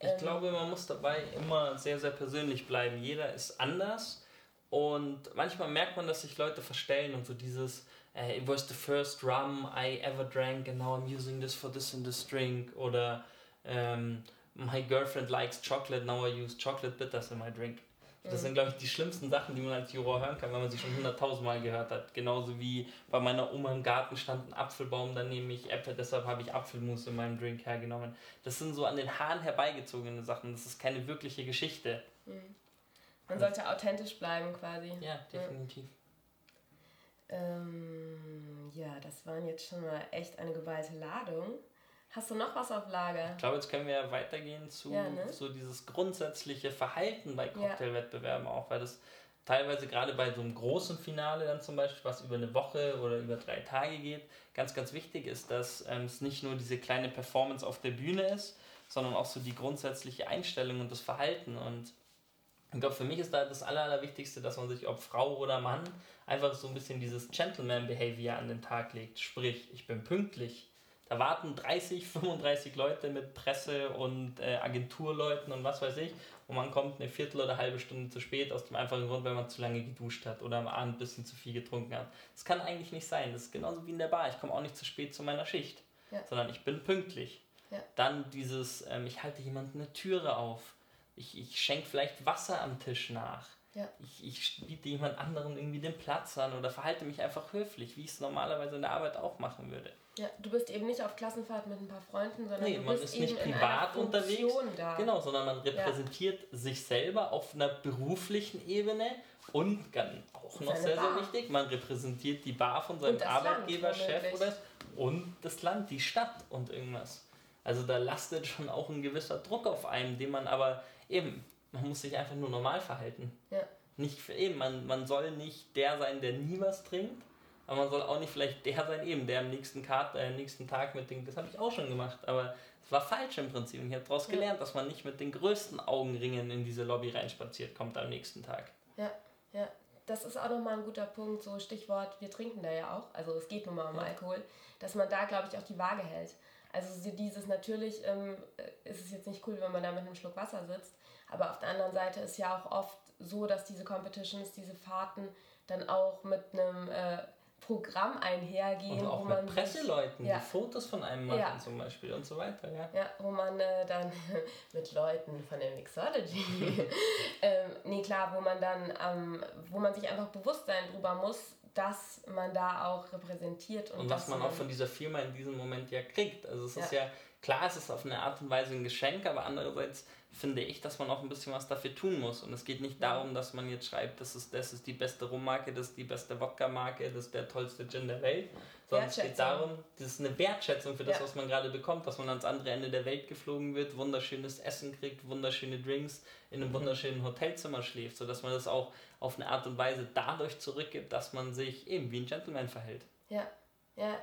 Ich Ähm, glaube, man muss dabei immer sehr, sehr persönlich bleiben. Jeder ist anders und manchmal merkt man, dass sich Leute verstellen und so dieses äh, It was the first rum I ever drank and now I'm using this for this and this drink oder ähm, My girlfriend likes chocolate, now I use chocolate bitters in my drink. Das sind, glaube ich, die schlimmsten Sachen, die man als Juror hören kann, wenn man sie schon hunderttausendmal gehört hat. Genauso wie bei meiner Oma im Garten stand ein Apfelbaum, dann nehme ich Äpfel, deshalb habe ich Apfelmus in meinem Drink hergenommen. Das sind so an den Haaren herbeigezogene Sachen. Das ist keine wirkliche Geschichte. Man sollte authentisch bleiben quasi. Ja, definitiv. Ähm, ja, das waren jetzt schon mal echt eine geballte Ladung. Hast du noch was auf Lager? Ich glaube, jetzt können wir ja weitergehen zu Ja, ne? so dieses grundsätzliche Verhalten bei Cocktailwettbewerben auch, weil das teilweise gerade bei so einem großen Finale dann zum Beispiel, was über eine Woche oder über drei Tage geht, ganz, ganz wichtig ist, dass ähm, es nicht nur diese kleine Performance auf der Bühne ist, sondern auch so die grundsätzliche Einstellung und das Verhalten und ich glaube, für mich ist da das Aller, Allerwichtigste, dass man sich, ob Frau oder Mann, einfach so ein bisschen dieses Gentleman-Behavior an den Tag legt. Sprich, ich bin pünktlich. Da warten 30, 35 Leute mit Presse und äh, Agenturleuten und was weiß ich. Und man kommt eine Viertel oder halbe Stunde zu spät, aus dem einfachen Grund, weil man zu lange geduscht hat oder am Abend ein bisschen zu viel getrunken hat. Das kann eigentlich nicht sein. Das ist genauso wie in der Bar. Ich komme auch nicht zu spät zu meiner Schicht, Ja. sondern ich bin pünktlich. Ja. Dann dieses, ähm, ich halte jemandem eine Türe auf. Ich, ich schenke vielleicht Wasser am Tisch nach. Ja. Ich, ich biete jemand anderen irgendwie den Platz an oder verhalte mich einfach höflich, wie ich es normalerweise in der Arbeit auch machen würde. Ja, du bist eben nicht auf Klassenfahrt mit ein paar Freunden, sondern Nee, du man bist ist nicht privat unterwegs. Da. Genau, sondern man repräsentiert sich selber auf einer beruflichen Ebene und ganz, auch noch Seine sehr, sehr Bar. wichtig, man repräsentiert die Bar von seinem Arbeitgeber, Land, Chef oder und das Land, die Stadt und irgendwas. Also da lastet schon auch ein gewisser Druck auf einem, den man aber eben, man muss sich einfach nur normal verhalten. Ja. Nicht für eben, man, man soll nicht der sein, der nie was trinkt, aber man soll auch nicht vielleicht der sein, eben, der am nächsten, Kart, äh, nächsten Tag mit den, das habe ich auch schon gemacht, aber es war falsch im Prinzip. Und ich habe daraus Ja. gelernt, dass man nicht mit den größten Augenringen in diese Lobby reinspaziert kommt am nächsten Tag. Ja, ja. Das ist auch nochmal ein guter Punkt, so Stichwort, wir trinken da ja auch, also es geht nun mal um Ja. Alkohol, dass man da, glaube ich, auch die Waage hält. Also so dieses natürlich ähm, äh, ist es jetzt nicht cool, wenn man da mit einem Schluck Wasser sitzt, aber auf der anderen Seite ist ja auch oft so, dass diese Competitions, diese Fahrten dann auch mit einem äh, Programm einhergehen, Und auch wo mit man sich- Presseleuten, ja. die Fotos von einem machen Ja. zum Beispiel und so weiter. Ja. Ja, wo man äh, dann mit Leuten von der Mixology, ähm, nee klar, wo man dann, ähm, wo man sich einfach bewusst sein drüber muss, dass man da auch repräsentiert und, Und was man auch von dieser Firma in diesem Moment ja kriegt. Also es ist ja klar ist es auf eine Art und Weise ein Geschenk, aber andererseits finde ich, dass man auch ein bisschen was dafür tun muss. Und es geht nicht darum, dass man jetzt schreibt, das ist, das ist die beste Rummarke, das ist die beste Wodka-Marke, das ist der tollste Gin der Welt. Sondern es geht darum, das ist eine Wertschätzung für das, ja. was man gerade bekommt, dass man ans andere Ende der Welt geflogen wird, wunderschönes Essen kriegt, wunderschöne Drinks, in einem wunderschönen Hotelzimmer schläft, sodass man das auch auf eine Art und Weise dadurch zurückgibt, dass man sich eben wie ein Gentleman verhält. Ja, ja,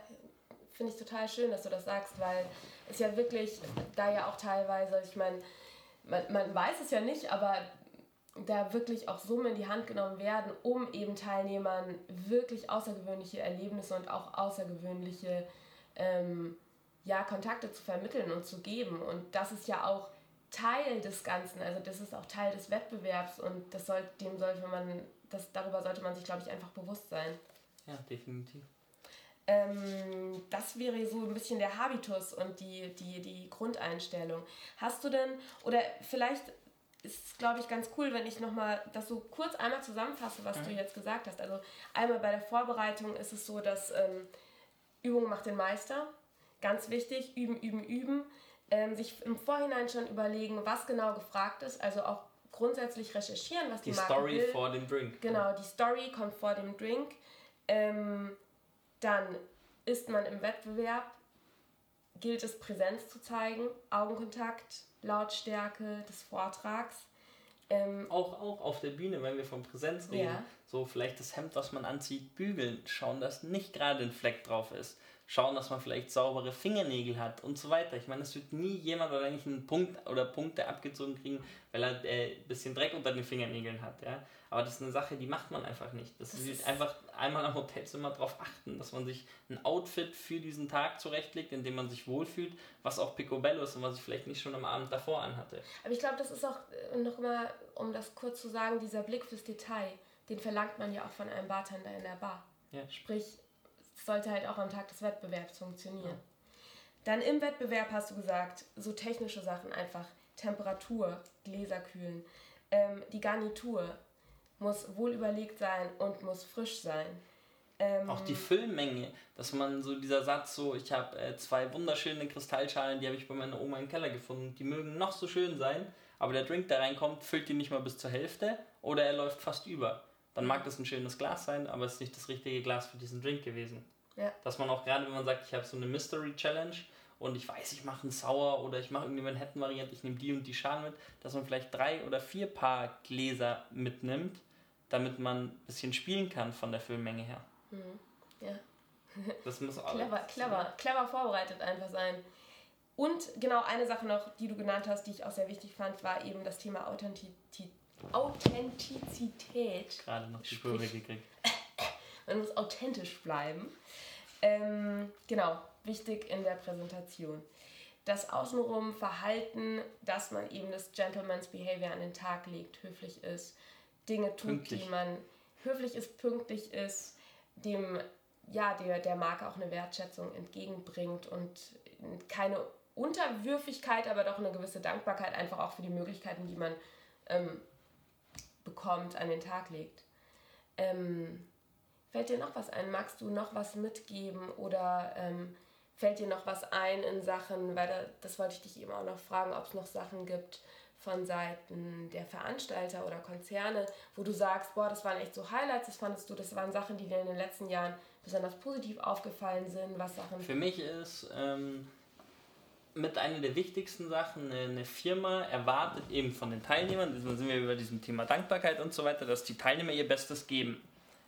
finde ich total schön, dass du das sagst, weil es ja wirklich da ja auch teilweise, ich meine, man, man weiß es ja nicht, aber da wirklich auch Summen in die Hand genommen werden, um eben Teilnehmern wirklich außergewöhnliche Erlebnisse und auch außergewöhnliche ähm, ja, Kontakte zu vermitteln und zu geben. Und das ist ja auch Teil des Ganzen, also das ist auch Teil des Wettbewerbs und das soll, dem sollte man, das, darüber sollte man sich, glaube ich, einfach bewusst sein. Ja, definitiv. Ähm, das wäre so ein bisschen der Habitus und die, die, die Grundeinstellung. Hast du denn, oder vielleicht ist es, glaube ich, ganz cool, wenn ich nochmal das so kurz einmal zusammenfasse, was mhm. du jetzt gesagt hast. Also einmal bei der Vorbereitung ist es so, dass ähm, Übung macht den Meister. Ganz wichtig, üben, üben, üben. Ähm, sich im Vorhinein schon überlegen, was genau gefragt ist. Also auch grundsätzlich recherchieren, was die, die Marke Story will. vor dem Drink. Genau, die Story kommt vor dem Drink. Ähm, dann ist man im Wettbewerb, gilt es Präsenz zu zeigen, Augenkontakt, Lautstärke des Vortrags. Ähm, auch, auch auf der Bühne, wenn wir von Präsenz reden, ja. so vielleicht das Hemd, was man anzieht, bügeln, schauen, dass nicht gerade ein Fleck drauf ist schauen, dass man vielleicht saubere Fingernägel hat und so weiter. Ich meine, es wird nie jemand oder eigentlich einen Punkt oder Punkte abgezogen kriegen, weil er äh, ein bisschen Dreck unter den Fingernägeln hat. Ja? Aber das ist eine Sache, die macht man einfach nicht. Das, das ist einfach einmal am Hotelzimmer darauf achten, dass man sich ein Outfit für diesen Tag zurechtlegt, in dem man sich wohlfühlt, was auch picobello ist und was ich vielleicht nicht schon am Abend davor anhatte. Aber ich glaube, das ist auch äh, noch mal, um das kurz zu sagen, dieser Blick fürs Detail, den verlangt man ja auch von einem Bartender in der Bar. Ja. Sprich, sollte halt auch am Tag des Wettbewerbs funktionieren. Ja. Dann im Wettbewerb hast du gesagt, so technische Sachen einfach. Temperatur, Gläser kühlen. Ähm, die Garnitur muss wohl überlegt sein und muss frisch sein. Ähm, auch die Füllmenge, dass man so dieser Satz so, ich habe äh, zwei wunderschöne Kristallschalen, die habe ich bei meiner Oma im Keller gefunden, die mögen noch so schön sein, aber der Drink, der reinkommt, füllt die nicht mal bis zur Hälfte oder er läuft fast über. Dann mag das ein schönes Glas sein, aber es ist nicht das richtige Glas für diesen Drink gewesen. Ja. Dass man auch gerade, wenn man sagt, ich habe so eine Mystery Challenge und ich weiß, ich mache einen Sauer oder ich mache irgendeine Manhattan-Variante, ich nehme die und die Schalen mit, dass man vielleicht drei oder vier Paar Gläser mitnimmt, damit man ein bisschen spielen kann von der Füllmenge her. Mhm. Ja. Das muss auch clever, clever, clever vorbereitet einfach sein. Und genau eine Sache noch, die du genannt hast, die ich auch sehr wichtig fand, war eben das Thema Authentizität. Authentizität. Gerade noch die Kurve gekriegt. Man muss authentisch bleiben. Ähm, genau, wichtig in der Präsentation. Das außenrum Verhalten, dass man eben das Gentleman's Behavior an den Tag legt, höflich ist, Dinge tut, pünktlich. die man höflich ist, pünktlich ist, dem ja, der, der Marke auch eine Wertschätzung entgegenbringt und keine Unterwürfigkeit, aber doch eine gewisse Dankbarkeit einfach auch für die Möglichkeiten, die man ähm, bekommt, an den Tag legt. Ähm, Fällt dir noch was ein? Magst du noch was mitgeben oder ähm, fällt dir noch was ein in Sachen, weil da, das wollte ich dich eben auch noch fragen, ob es noch Sachen gibt von Seiten der Veranstalter oder Konzerne, wo du sagst, boah, das waren echt so Highlights, das fandest du, das waren Sachen, die dir in den letzten Jahren besonders positiv aufgefallen sind, was Sachen... Für mich ist ähm, mit einer der wichtigsten Sachen, eine Firma erwartet eben von den Teilnehmern, dann sind wir über diesem Thema Dankbarkeit und so weiter, dass die Teilnehmer ihr Bestes geben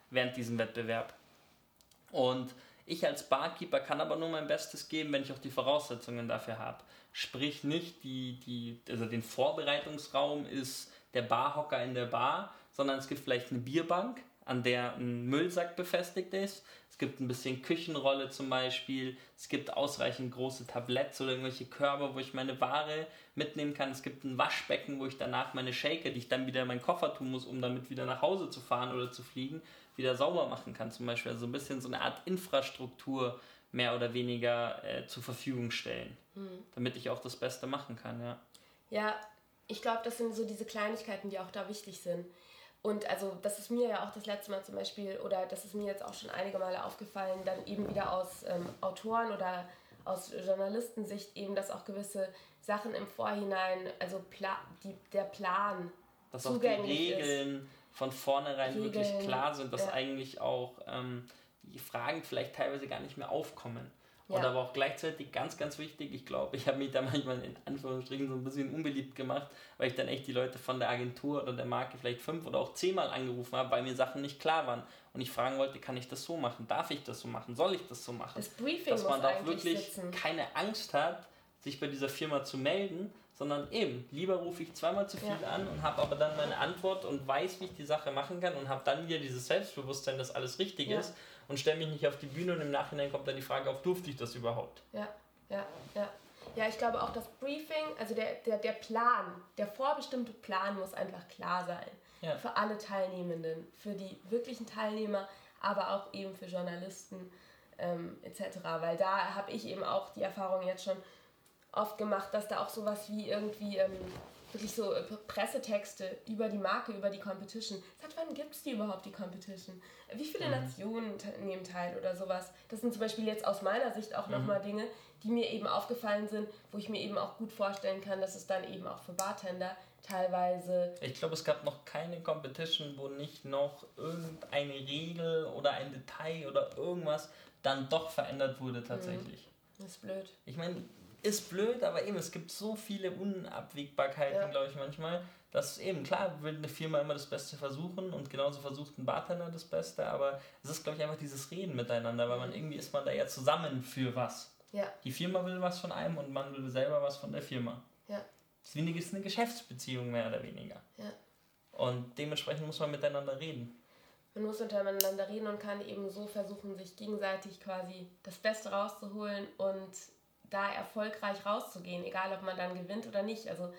während diesem Wettbewerb. Und ich als Barkeeper kann aber nur mein Bestes geben, wenn ich auch die Voraussetzungen dafür habe. Sprich nicht die, die, also den Vorbereitungsraum ist der Barhocker in der Bar, sondern es gibt vielleicht eine Bierbank, an der ein Müllsack befestigt ist. Es gibt ein bisschen Küchenrolle zum Beispiel. Es gibt ausreichend große Tabletts oder irgendwelche Körbe, wo ich meine Ware mitnehmen kann. Es gibt ein Waschbecken, wo ich danach meine Shaker, die ich dann wieder in meinen Koffer tun muss, um damit wieder nach Hause zu fahren oder zu fliegen, wieder sauber machen kann zum Beispiel. Also ein bisschen so eine Art Infrastruktur mehr oder weniger äh, zur Verfügung stellen, mhm. damit ich auch das Beste machen kann, ja. Ja, ich glaube, das sind so diese Kleinigkeiten, die auch da wichtig sind. Und also das ist mir ja auch das letzte Mal zum Beispiel, oder das ist mir jetzt auch schon einige Male aufgefallen, dann eben wieder aus ähm, Autoren oder aus Journalistensicht eben, dass auch gewisse Sachen im Vorhinein, also Pla die, der Plan dass auch die Regeln ist. von vornherein Regeln, wirklich klar sind, dass ja. eigentlich auch ähm, die Fragen vielleicht teilweise gar nicht mehr aufkommen. Ja. Und aber auch gleichzeitig ganz, ganz wichtig, ich glaube, ich habe mich da manchmal in Anführungsstrichen so ein bisschen unbeliebt gemacht, weil ich dann echt die Leute von der Agentur oder der Marke vielleicht fünf oder auch zehnmal angerufen habe, weil mir Sachen nicht klar waren. Und ich fragen wollte, kann ich das so machen? Darf ich das so machen? Soll ich das so machen? Das Briefing Dass man auch wirklich sitzen. keine Angst hat, sich bei dieser Firma zu melden, sondern eben, lieber rufe ich zweimal zu viel ja. an und habe aber dann meine Antwort und weiß, wie ich die Sache machen kann und habe dann wieder dieses Selbstbewusstsein, dass alles richtig ja. ist und stelle mich nicht auf die Bühne und im Nachhinein kommt dann die Frage auf, durfte ich das überhaupt? Ja, ja, ja. Ja, ich glaube auch das Briefing, also der, der, der Plan, der vorbestimmte Plan muss einfach klar sein. Ja. Für alle Teilnehmenden, für die wirklichen Teilnehmer, aber auch eben für Journalisten ähm, etc. Weil da habe ich eben auch die Erfahrung jetzt schon oft gemacht, dass da auch sowas wie irgendwie ähm, wirklich so äh, Pressetexte über die Marke, über die Competition. Seit wann gibt es die überhaupt, die Competition? Wie viele mhm. Nationen nehmen teil oder sowas? Das sind zum Beispiel jetzt aus meiner Sicht auch mhm. nochmal Dinge, die mir eben aufgefallen sind, wo ich mir eben auch gut vorstellen kann, dass es dann eben auch für Bartender teilweise. Ich glaube, es gab noch keine Competition, wo nicht noch irgendeine Regel oder ein Detail oder irgendwas dann doch verändert wurde tatsächlich. Mhm. Das ist blöd. Ich meine, ist blöd, aber eben, es gibt so viele Unabwägbarkeiten, ja. glaube ich, manchmal, dass eben, klar, will eine Firma immer das Beste versuchen und genauso versucht ein Bartender das Beste, aber es ist, glaube ich, einfach dieses Reden miteinander, weil man mhm. irgendwie ist man da ja zusammen für was. Ja. Die Firma will was von einem und man will selber was von der Firma. Ja. Es ist eine Geschäftsbeziehung mehr oder weniger. Ja. Und dementsprechend muss man miteinander reden. Man muss miteinander reden und kann eben so versuchen, sich gegenseitig quasi das Beste rauszuholen und da erfolgreich rauszugehen, egal ob man dann gewinnt oder nicht. Also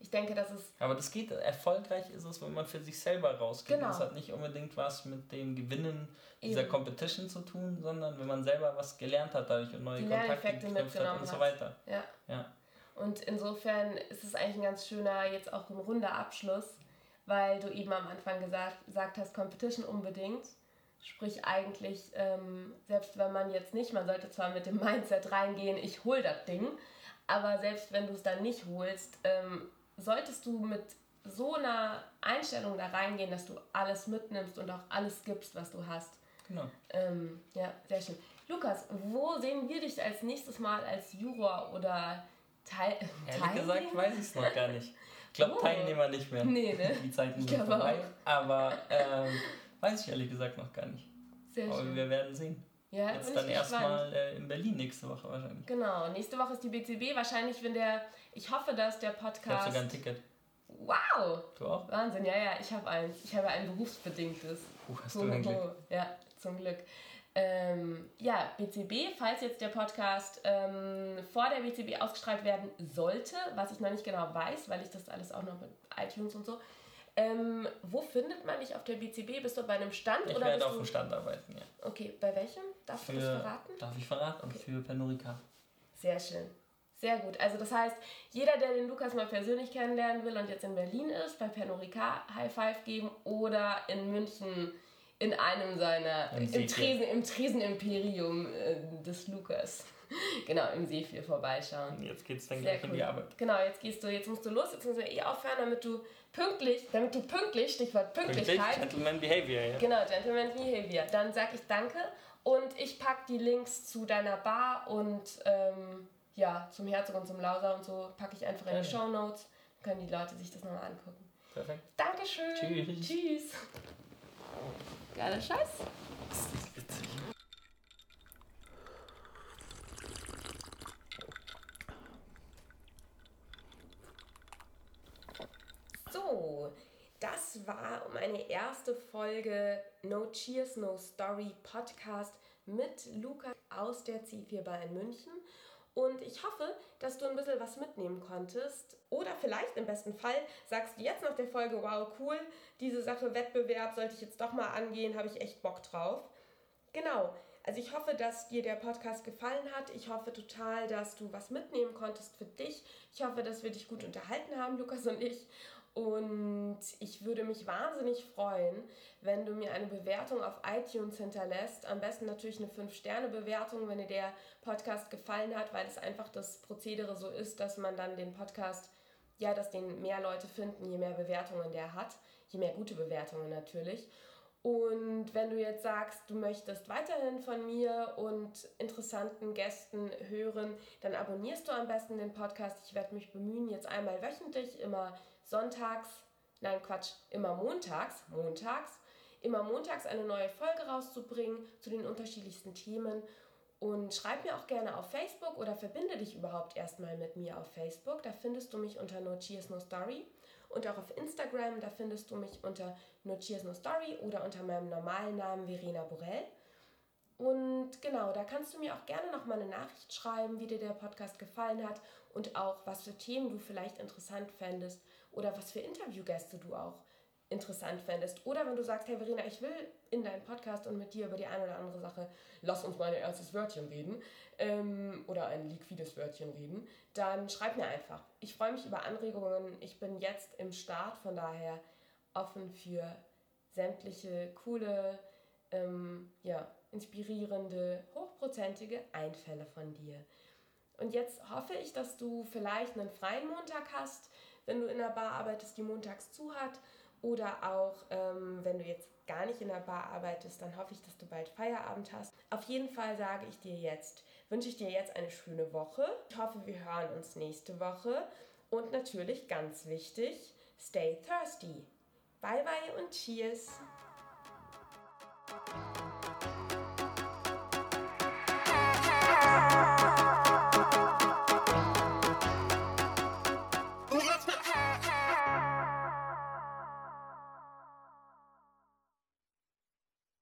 ich denke, dass es. Aber das geht, erfolgreich ist es, wenn man für sich selber rausgeht. Genau. Das hat nicht unbedingt was mit dem Gewinnen dieser Eben. Competition zu tun, sondern wenn man selber was gelernt hat dadurch und neue Die Kontakte geknüpft hat und so weiter. Ja. ja. Und insofern ist es eigentlich ein ganz schöner, jetzt auch ein runder Abschluss, weil du eben am Anfang gesagt, gesagt hast, Competition unbedingt. Sprich eigentlich, ähm, selbst wenn man jetzt nicht, man sollte zwar mit dem Mindset reingehen, ich hol das Ding, aber selbst wenn du es dann nicht holst, ähm, solltest du mit so einer Einstellung da reingehen, dass du alles mitnimmst und auch alles gibst, was du hast. Genau. Ähm, ja, sehr schön. Lukas, wo sehen wir dich als nächstes Mal als Juror oder Teil Ehrlich Teilnehmer? gesagt weiß ich es noch gar nicht. Ich glaube, oh. Teilnehmer nicht mehr. Nee, ne? Die Zeiten sind vorbei. Aber ähm, Weiß ich ehrlich gesagt noch gar nicht. Sehr Aber schön. wir werden sehen. Ja, Jetzt dann erstmal äh, in Berlin nächste Woche wahrscheinlich. Genau, nächste Woche ist die BCB. Wahrscheinlich, wenn der. Ich hoffe, dass der Podcast. Ich habe sogar ein Ticket. Wow! Du auch? Wahnsinn, ja, ja, ich habe eins. Ich habe ein berufsbedingtes. Uh, hast du ein Glück. Ja, zum Glück. Ähm, ja, BCB, falls jetzt der Podcast ähm, vor der BCB ausgestrahlt werden sollte, was ich noch nicht genau weiß, weil ich das alles auch noch mit iTunes und so ähm, wo findet man dich auf der BCB? Bist du bei einem Stand? Ich oder werde auf dem Stand arbeiten, ja. Okay, bei welchem? Darfst du das verraten? Darf ich verraten? Okay. Für Penorica. Sehr schön. Sehr gut. Also das heißt, jeder, der den Lukas mal persönlich kennenlernen will und jetzt in Berlin ist, bei Penorica High Five geben oder in München in einem seiner, im, im, Tresen, im Tresenimperium äh, des Lukas. genau, im Seefil vorbeischauen. Jetzt geht's dann Sehr gleich cool. in die Arbeit. Genau, jetzt gehst du, jetzt musst du los, jetzt müssen wir eh aufhören, damit du pünktlich, damit du pünktlich, Stichwort Pünktlichkeit. Pünktlich, Gentleman Behavior, ja. Genau, Gentleman Behavior. Dann sag ich danke und ich pack die Links zu deiner Bar und ähm, ja, zum Herzog und zum Lauser und so packe ich einfach in die Show Notes. Dann können die Leute sich das nochmal angucken. Perfekt. Dankeschön. Tschüss. Tschüss. Geiler Scheiß. Das ist witzig. So, das war meine erste Folge No Cheers, No Story Podcast mit Luca aus der C4 Bar in München. Und ich hoffe, dass du ein bisschen was mitnehmen konntest. Oder vielleicht im besten Fall sagst du jetzt nach der Folge, wow, cool, diese Sache Wettbewerb sollte ich jetzt doch mal angehen, habe ich echt Bock drauf. Genau. Also ich hoffe, dass dir der Podcast gefallen hat. Ich hoffe total, dass du was mitnehmen konntest für dich. Ich hoffe, dass wir dich gut unterhalten haben, Lukas und ich. Und ich würde mich wahnsinnig freuen, wenn du mir eine Bewertung auf iTunes hinterlässt. Am besten natürlich eine 5-Sterne-Bewertung, wenn dir der Podcast gefallen hat, weil es einfach das Prozedere so ist, dass man dann den Podcast, ja, dass den mehr Leute finden, je mehr Bewertungen der hat, je mehr gute Bewertungen natürlich. Und wenn du jetzt sagst, du möchtest weiterhin von mir und interessanten Gästen hören, dann abonnierst du am besten den Podcast. Ich werde mich bemühen, jetzt einmal wöchentlich, immer sonntags, nein Quatsch, immer montags, montags, immer montags eine neue Folge rauszubringen zu den unterschiedlichsten Themen. Und schreib mir auch gerne auf Facebook oder verbinde dich überhaupt erstmal mit mir auf Facebook. Da findest du mich unter No Cheers No Story. Und auch auf Instagram, da findest du mich unter No Cheers No Story oder unter meinem normalen Namen Verena Borell. Und genau, da kannst du mir auch gerne noch mal eine Nachricht schreiben, wie dir der Podcast gefallen hat und auch was für Themen du vielleicht interessant fändest oder was für Interviewgäste du auch interessant fändest. Oder wenn du sagst, hey Verena, ich will in deinen Podcast und mit dir über die eine oder andere Sache, lass uns mal ein erstes Wörtchen reden ähm, oder ein liquides Wörtchen reden, dann schreib mir einfach. Ich freue mich über Anregungen. Ich bin jetzt im Start, von daher offen für sämtliche coole, ähm, ja, inspirierende, hochprozentige Einfälle von dir. Und jetzt hoffe ich, dass du vielleicht einen freien Montag hast, wenn du in der Bar arbeitest, die montags zu hat. Oder auch, ähm, wenn du jetzt gar nicht in der Bar arbeitest, dann hoffe ich, dass du bald Feierabend hast. Auf jeden Fall sage ich dir jetzt, wünsche ich dir jetzt eine schöne Woche. Ich hoffe, wir hören uns nächste Woche. Und natürlich ganz wichtig, stay thirsty. Bye bye und cheers.